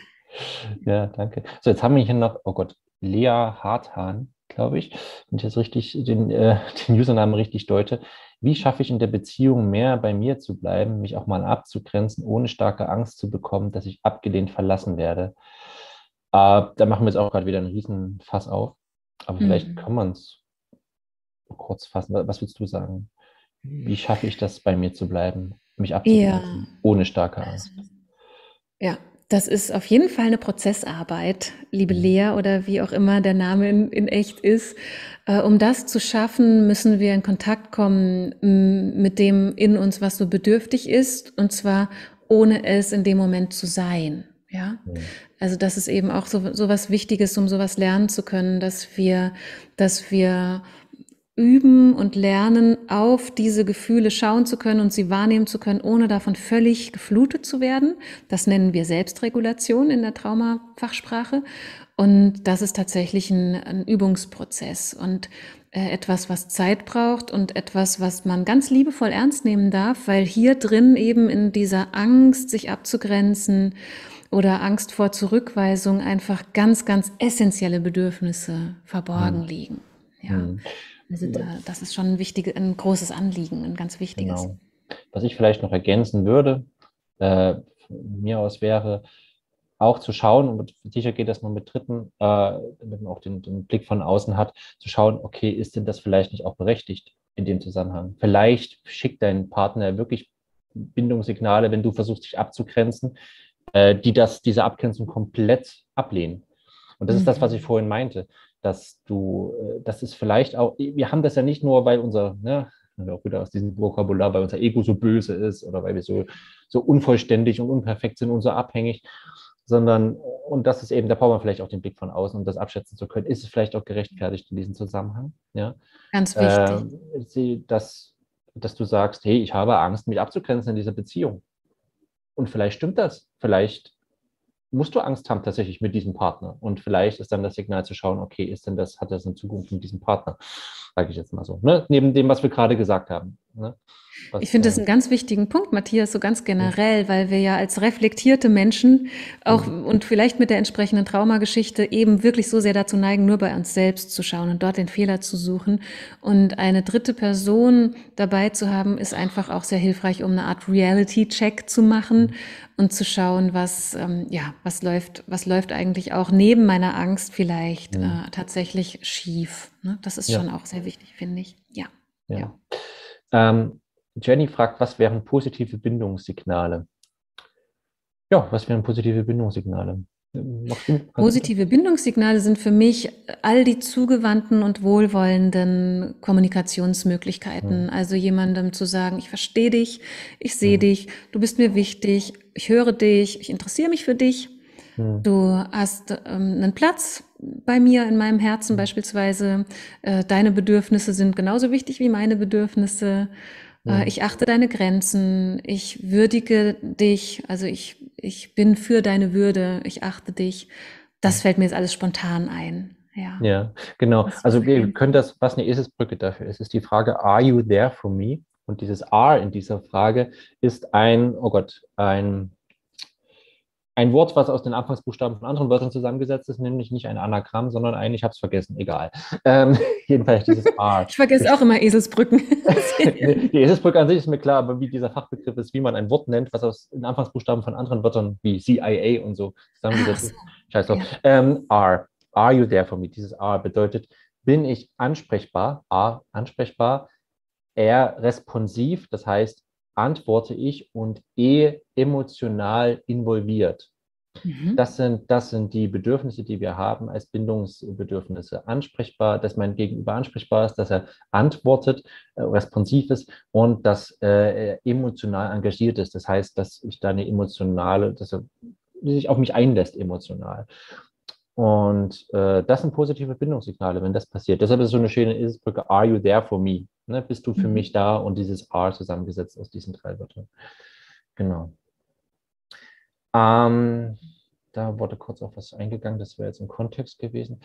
Speaker 2: Ja, danke. So, jetzt haben wir hier noch, oh Gott, Lea Harthahn, glaube ich, wenn ich jetzt richtig den, äh, [laughs] den Username richtig deute. Wie schaffe ich in der Beziehung mehr bei mir zu bleiben, mich auch mal abzugrenzen, ohne starke Angst zu bekommen, dass ich abgelehnt verlassen werde? Äh, da machen wir jetzt auch gerade wieder einen riesen Fass auf. Aber vielleicht mhm. kann man es kurz fassen. Was würdest du sagen? Wie schaffe ich das, bei mir zu bleiben, mich abzugrenzen, ja. ohne starke Angst?
Speaker 3: Ja, das ist auf jeden Fall eine Prozessarbeit, liebe mhm. Lea oder wie auch immer der Name in, in echt ist. Äh, um das zu schaffen, müssen wir in Kontakt kommen mit dem in uns, was so bedürftig ist, und zwar ohne es in dem Moment zu sein. Ja, mhm. also das ist eben auch so, so was Wichtiges, um sowas lernen zu können, dass wir, dass wir üben und lernen, auf diese Gefühle schauen zu können und sie wahrnehmen zu können, ohne davon völlig geflutet zu werden. Das nennen wir Selbstregulation in der Traumafachsprache. Und das ist tatsächlich ein, ein Übungsprozess und äh, etwas, was Zeit braucht und etwas, was man ganz liebevoll ernst nehmen darf, weil hier drin eben in dieser Angst, sich abzugrenzen oder Angst vor Zurückweisung einfach ganz, ganz essentielle Bedürfnisse verborgen mhm. liegen. Ja. Mhm. Also da, das ist schon ein, wichtig, ein großes Anliegen, ein ganz wichtiges. Genau.
Speaker 2: Was ich vielleicht noch ergänzen würde, äh, mir aus wäre, auch zu schauen, und sicher geht das nur mit Dritten, äh, damit man auch den, den, Blick von außen hat, zu schauen, okay, ist denn das vielleicht nicht auch berechtigt in dem Zusammenhang? Vielleicht schickt dein Partner wirklich Bindungssignale, wenn du versuchst, dich abzugrenzen, äh, die das, diese Abgrenzung komplett ablehnen. Und das mhm. ist das, was ich mhm. vorhin meinte dass du, äh, das ist vielleicht auch, wir haben das ja nicht nur, weil unser, ne, auch wieder aus diesem Vokabular, weil unser Ego so böse ist oder weil wir so, so unvollständig und unperfekt sind und so abhängig, sondern, und das ist eben, da braucht man vielleicht auch den Blick von außen, um das abschätzen zu können. Ist es vielleicht auch gerechtfertigt in diesem Zusammenhang? Ja?
Speaker 3: Ganz wichtig.
Speaker 2: Äh, dass, dass du sagst, hey, ich habe Angst, mich abzugrenzen in dieser Beziehung. Und vielleicht stimmt das. Vielleicht musst du Angst haben tatsächlich mit diesem Partner. Und vielleicht ist dann das Signal zu schauen, okay, ist denn das, hat das in Zukunft mit diesem Partner? Sage ich jetzt mal so. Ne? Neben dem, was wir gerade gesagt haben. Ne?
Speaker 3: Ich finde das äh, einen ganz wichtigen Punkt, Matthias, so ganz generell, ja. weil wir ja als reflektierte Menschen auch mhm. und vielleicht mit der entsprechenden Traumageschichte eben wirklich so sehr dazu neigen, nur bei uns selbst zu schauen und dort den Fehler zu suchen. Und eine dritte Person dabei zu haben, ist einfach auch sehr hilfreich, um eine Art Reality-Check zu machen mhm. und zu schauen, was, ähm, ja, was läuft, was läuft eigentlich auch neben meiner Angst vielleicht mhm. äh, tatsächlich schief. Ne? Das ist ja. schon auch sehr wichtig, finde ich. Ja.
Speaker 2: ja. ja. Ähm, Jenny fragt, was wären positive Bindungssignale? Ja, was wären positive Bindungssignale?
Speaker 3: Positive Bindungssignale sind für mich all die zugewandten und wohlwollenden Kommunikationsmöglichkeiten. Ja. Also jemandem zu sagen, ich verstehe dich, ich sehe ja. dich, du bist mir wichtig, ich höre dich, ich interessiere mich für dich. Ja. Du hast ähm, einen Platz bei mir in meinem Herzen beispielsweise. Äh, deine Bedürfnisse sind genauso wichtig wie meine Bedürfnisse. Äh, ich achte deine Grenzen, ich würdige dich, also ich, ich bin für deine Würde, ich achte dich. Das fällt mir jetzt alles spontan ein. Ja,
Speaker 2: ja genau. Also wir können das, was eine Eselsbrücke dafür ist, ist die Frage, are you there for me? Und dieses are in dieser Frage ist ein, oh Gott, ein ein Wort, was aus den Anfangsbuchstaben von anderen Wörtern zusammengesetzt ist, nämlich nicht ein Anagramm, sondern ein, ich habe es vergessen, egal. Ähm, [laughs] jedenfalls dieses [laughs]
Speaker 3: A. Ich vergesse auch immer Eselsbrücken. [laughs]
Speaker 2: die Eselsbrücke an sich ist mir klar, aber wie dieser Fachbegriff ist, wie man ein Wort nennt, was aus den Anfangsbuchstaben von anderen Wörtern wie CIA und so zusammengesetzt ist. Scheiß drauf. Ja. Ähm, R. Are you there for me? Dieses R bedeutet, bin ich ansprechbar? A, ansprechbar. R, responsiv, das heißt, antworte ich und E emotional involviert. Mhm. Das, sind, das sind die Bedürfnisse, die wir haben als Bindungsbedürfnisse. Ansprechbar, dass mein Gegenüber ansprechbar ist, dass er antwortet, äh, responsiv ist und dass äh, er emotional engagiert ist. Das heißt, dass ich da eine emotionale, dass er sich auf mich einlässt emotional. Und äh, das sind positive Bindungssignale, wenn das passiert. Deshalb ist es so eine schöne Eselsbrücke, are you there for me? Ne? Bist du für mhm. mich da? Und dieses are zusammengesetzt aus diesen drei Wörtern. Genau. Ähm, da wurde kurz auf was eingegangen, das wäre jetzt im Kontext gewesen.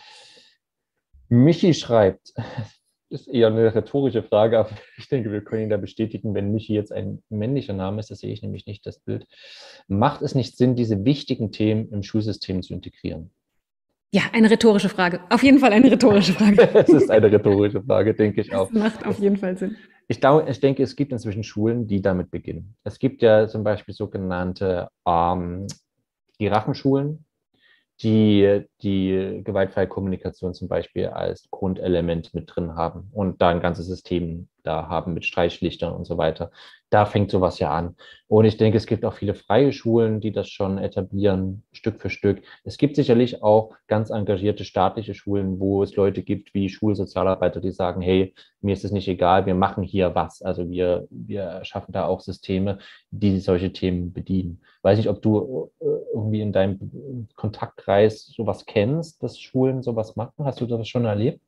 Speaker 2: Michi schreibt, [laughs] ist eher eine rhetorische Frage, aber [laughs] ich denke, wir können ihn da bestätigen, wenn Michi jetzt ein männlicher Name ist, das sehe ich nämlich nicht das Bild. Macht es nicht Sinn, diese wichtigen Themen im Schulsystem zu integrieren?
Speaker 3: Ja, eine rhetorische Frage. Auf jeden Fall eine rhetorische Frage. [laughs]
Speaker 2: es ist eine rhetorische Frage, denke ich auch.
Speaker 3: Das macht auf jeden Fall Sinn.
Speaker 2: Ich, ich denke, es gibt inzwischen Schulen, die damit beginnen. Es gibt ja zum Beispiel sogenannte ähm, Giraffenschulen, die die gewaltfreie Kommunikation zum Beispiel als Grundelement mit drin haben und da ein ganzes System da haben mit Streichlichtern und so weiter. Da fängt sowas ja an. Und ich denke, es gibt auch viele freie Schulen, die das schon etablieren, Stück für Stück. Es gibt sicherlich auch ganz engagierte staatliche Schulen, wo es Leute gibt wie Schulsozialarbeiter, die sagen, hey, mir ist es nicht egal, wir machen hier was. Also wir, wir schaffen da auch Systeme, die solche Themen bedienen. Weiß nicht, ob du äh, irgendwie in deinem Kontaktkreis sowas kennst, dass Schulen sowas machen. Hast du das schon erlebt?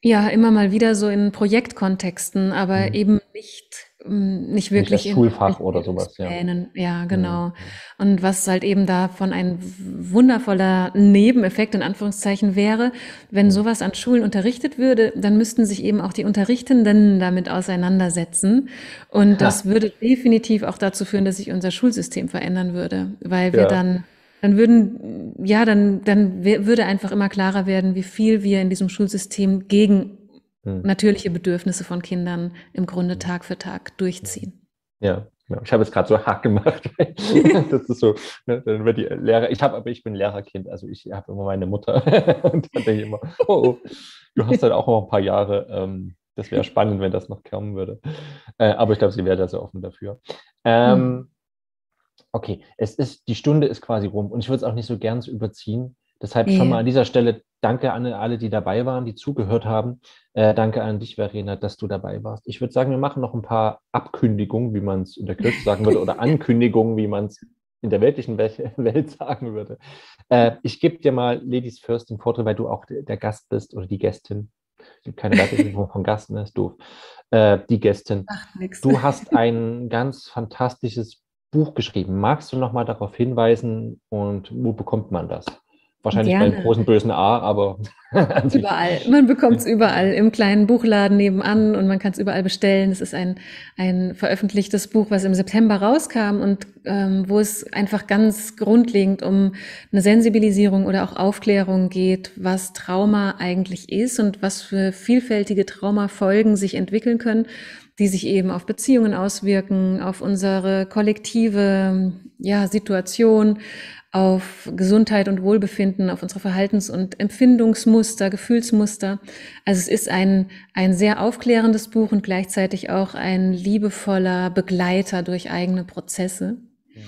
Speaker 3: Ja, immer mal wieder so in Projektkontexten, aber mhm. eben nicht, hm, nicht wirklich
Speaker 2: nicht in Schulfach oder sowas,
Speaker 3: ja. Ja, genau. Mhm. Und was halt eben davon ein wundervoller Nebeneffekt in Anführungszeichen wäre, wenn mhm. sowas an Schulen unterrichtet würde, dann müssten sich eben auch die Unterrichtenden damit auseinandersetzen. Und das ja. würde definitiv auch dazu führen, dass sich unser Schulsystem verändern würde, weil wir ja. dann dann würden, ja, dann, dann würde einfach immer klarer werden, wie viel wir in diesem Schulsystem gegen hm. natürliche Bedürfnisse von Kindern im Grunde hm. Tag für Tag durchziehen.
Speaker 2: Ja, genau. Ich habe jetzt gerade so Hack gemacht. [laughs] das ist so, ne, dann wird die Lehrer, ich habe, aber ich bin Lehrerkind, also ich habe immer meine Mutter. [laughs] und dann denke ich immer, oh, oh, du hast halt auch noch ein paar Jahre. Ähm, das wäre spannend, wenn das noch kommen würde. Äh, aber ich glaube, sie wäre da sehr offen dafür. Ähm, hm. Okay, es ist, die Stunde ist quasi rum und ich würde es auch nicht so gern überziehen. Deshalb schon mal an dieser Stelle danke an alle, die dabei waren, die zugehört haben. Äh, danke an dich, Verena, dass du dabei warst. Ich würde sagen, wir machen noch ein paar Abkündigungen, wie man es in der Kirche sagen würde, oder [laughs] Ankündigungen, wie man es in der weltlichen [laughs] Welt sagen würde. Äh, ich gebe dir mal Ladies First den Vortritt, weil du auch der Gast bist oder die Gästin. Es gibt keine Weiterführung von Gast, ne? ist doof. Äh, die Gästin. Ach, du hast ein ganz fantastisches Buch geschrieben. Magst du noch mal darauf hinweisen und wo bekommt man das? Wahrscheinlich Gerne. beim großen bösen A, aber [laughs]
Speaker 3: überall. Man bekommt es überall im kleinen Buchladen nebenan und man kann es überall bestellen. Es ist ein, ein veröffentlichtes Buch, was im September rauskam und ähm, wo es einfach ganz grundlegend um eine Sensibilisierung oder auch Aufklärung geht, was Trauma eigentlich ist und was für vielfältige Traumafolgen sich entwickeln können die sich eben auf Beziehungen auswirken, auf unsere kollektive ja, Situation, auf Gesundheit und Wohlbefinden, auf unsere Verhaltens- und Empfindungsmuster, Gefühlsmuster. Also es ist ein, ein sehr aufklärendes Buch und gleichzeitig auch ein liebevoller Begleiter durch eigene Prozesse. Mhm.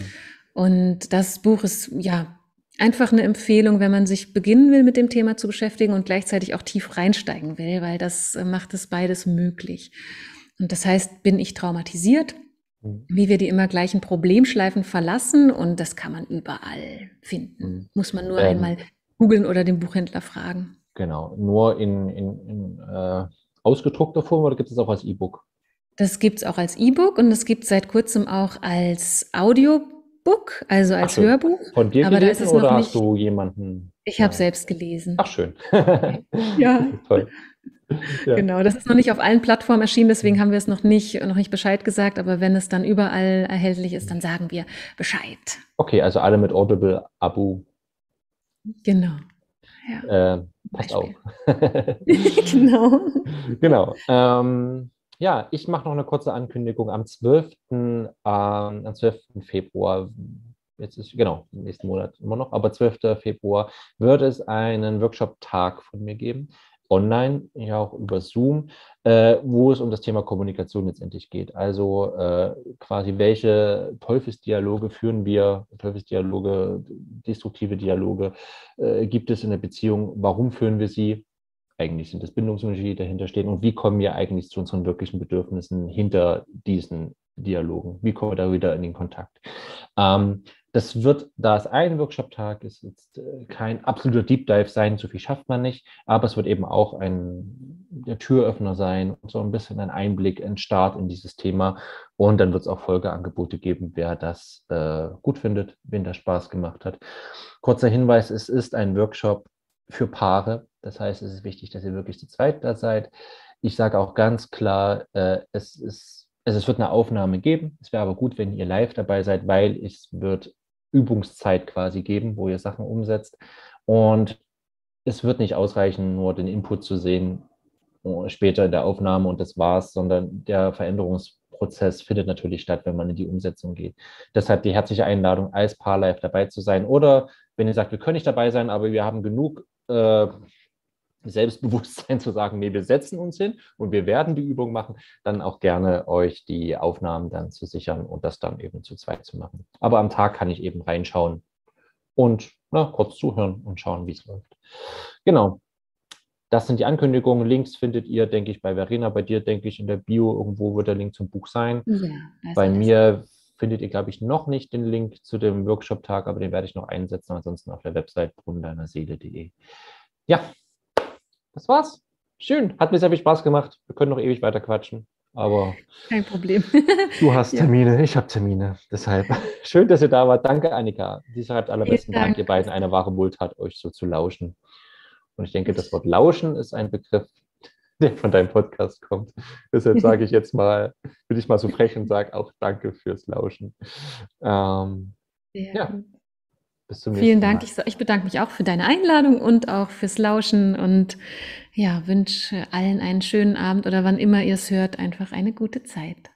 Speaker 3: Und das Buch ist, ja, einfach eine Empfehlung, wenn man sich beginnen will, mit dem Thema zu beschäftigen und gleichzeitig auch tief reinsteigen will, weil das äh, macht es beides möglich. Und das heißt, bin ich traumatisiert? Mhm. Wie wir die immer gleichen Problemschleifen verlassen und das kann man überall finden. Mhm. Muss man nur ähm, einmal googeln oder den Buchhändler fragen.
Speaker 2: Genau, nur in, in, in äh, ausgedruckter Form oder gibt es auch als E-Book?
Speaker 3: Das gibt es auch als E-Book und es gibt seit kurzem auch als Audio Book, also als so, Hörbuch.
Speaker 2: Von dir aber gelesen oder hast du jemanden?
Speaker 3: Ich habe ja. selbst gelesen.
Speaker 2: Ach schön.
Speaker 3: ja. [laughs] Toll. [laughs] Ja. Genau, das ist noch nicht auf allen Plattformen erschienen, deswegen haben wir es noch nicht, noch nicht Bescheid gesagt, aber wenn es dann überall erhältlich ist, dann sagen wir Bescheid.
Speaker 2: Okay, also alle mit Audible, Abo.
Speaker 3: Genau.
Speaker 2: Ja. Äh, passt auf. [laughs] [laughs] genau. Genau. Ähm, ja, ich mache noch eine kurze Ankündigung. Am 12. Ähm, am 12. Februar, jetzt ist genau, nächsten Monat immer noch, aber 12. Februar wird es einen Workshop-Tag von mir geben, online, ja auch über Zoom, äh, wo es um das Thema Kommunikation letztendlich geht. Also äh, quasi, welche Teufelsdialoge führen wir, Teufelsdialoge, destruktive Dialoge äh, gibt es in der Beziehung, warum führen wir sie? eigentlich sind, das Bindungsunterschiede dahinter stehen und wie kommen wir eigentlich zu unseren wirklichen Bedürfnissen hinter diesen Dialogen? Wie kommen wir da wieder in den Kontakt? Ähm, das wird, da es ein Workshop-Tag ist, jetzt äh, kein absoluter Deep Dive sein, so viel schafft man nicht, aber es wird eben auch ein der Türöffner sein und so ein bisschen ein Einblick, ein Start in dieses Thema. Und dann wird es auch Folgeangebote geben, wer das äh, gut findet, wen das Spaß gemacht hat. Kurzer Hinweis, es ist ein Workshop für Paare. Das heißt, es ist wichtig, dass ihr wirklich zu zweit da seid. Ich sage auch ganz klar, äh, es, ist, es wird eine Aufnahme geben. Es wäre aber gut, wenn ihr live dabei seid, weil es wird Übungszeit quasi geben, wo ihr Sachen umsetzt. Und es wird nicht ausreichen, nur den Input zu sehen äh, später in der Aufnahme und das war's, sondern der Veränderungsprozess findet natürlich statt, wenn man in die Umsetzung geht. Deshalb die herzliche Einladung, als Paar live dabei zu sein. Oder wenn ihr sagt, wir können nicht dabei sein, aber wir haben genug äh, Selbstbewusstsein zu sagen, nee, wir setzen uns hin und wir werden die Übung machen, dann auch gerne euch die Aufnahmen dann zu sichern und das dann eben zu zweit zu machen. Aber am Tag kann ich eben reinschauen und na, kurz zuhören und schauen, wie es läuft. Genau. Das sind die Ankündigungen. Links findet ihr, denke ich, bei Verena. Bei dir, denke ich, in der Bio irgendwo wird der Link zum Buch sein. Ja, bei mir findet ihr, glaube ich, noch nicht den Link zu dem Workshop-Tag, aber den werde ich noch einsetzen, ansonsten auf der Website brunnendeinerseele.de. Ja, das war's. Schön, hat mir sehr viel Spaß gemacht. Wir können noch ewig weiter quatschen, aber
Speaker 3: kein Problem. [laughs] [laughs]
Speaker 2: du hast Termine, ja. ich habe Termine. Deshalb [laughs] schön, dass ihr da wart. Danke, Annika. Die schreibt allerbesten Dank. Dank, ihr beiden. Eine wahre Wohltat, euch so zu lauschen. Und ich denke, das Wort Lauschen ist ein Begriff, der von deinem Podcast kommt. Deshalb sage ich jetzt mal, bin ich mal so frech und sage auch Danke fürs Lauschen. Ähm, ja. ja.
Speaker 3: Bis zum Vielen Dank. Ich, ich, bedanke mich auch für deine Einladung und auch fürs Lauschen und ja, wünsche allen einen schönen Abend oder wann immer ihr es hört, einfach eine gute Zeit.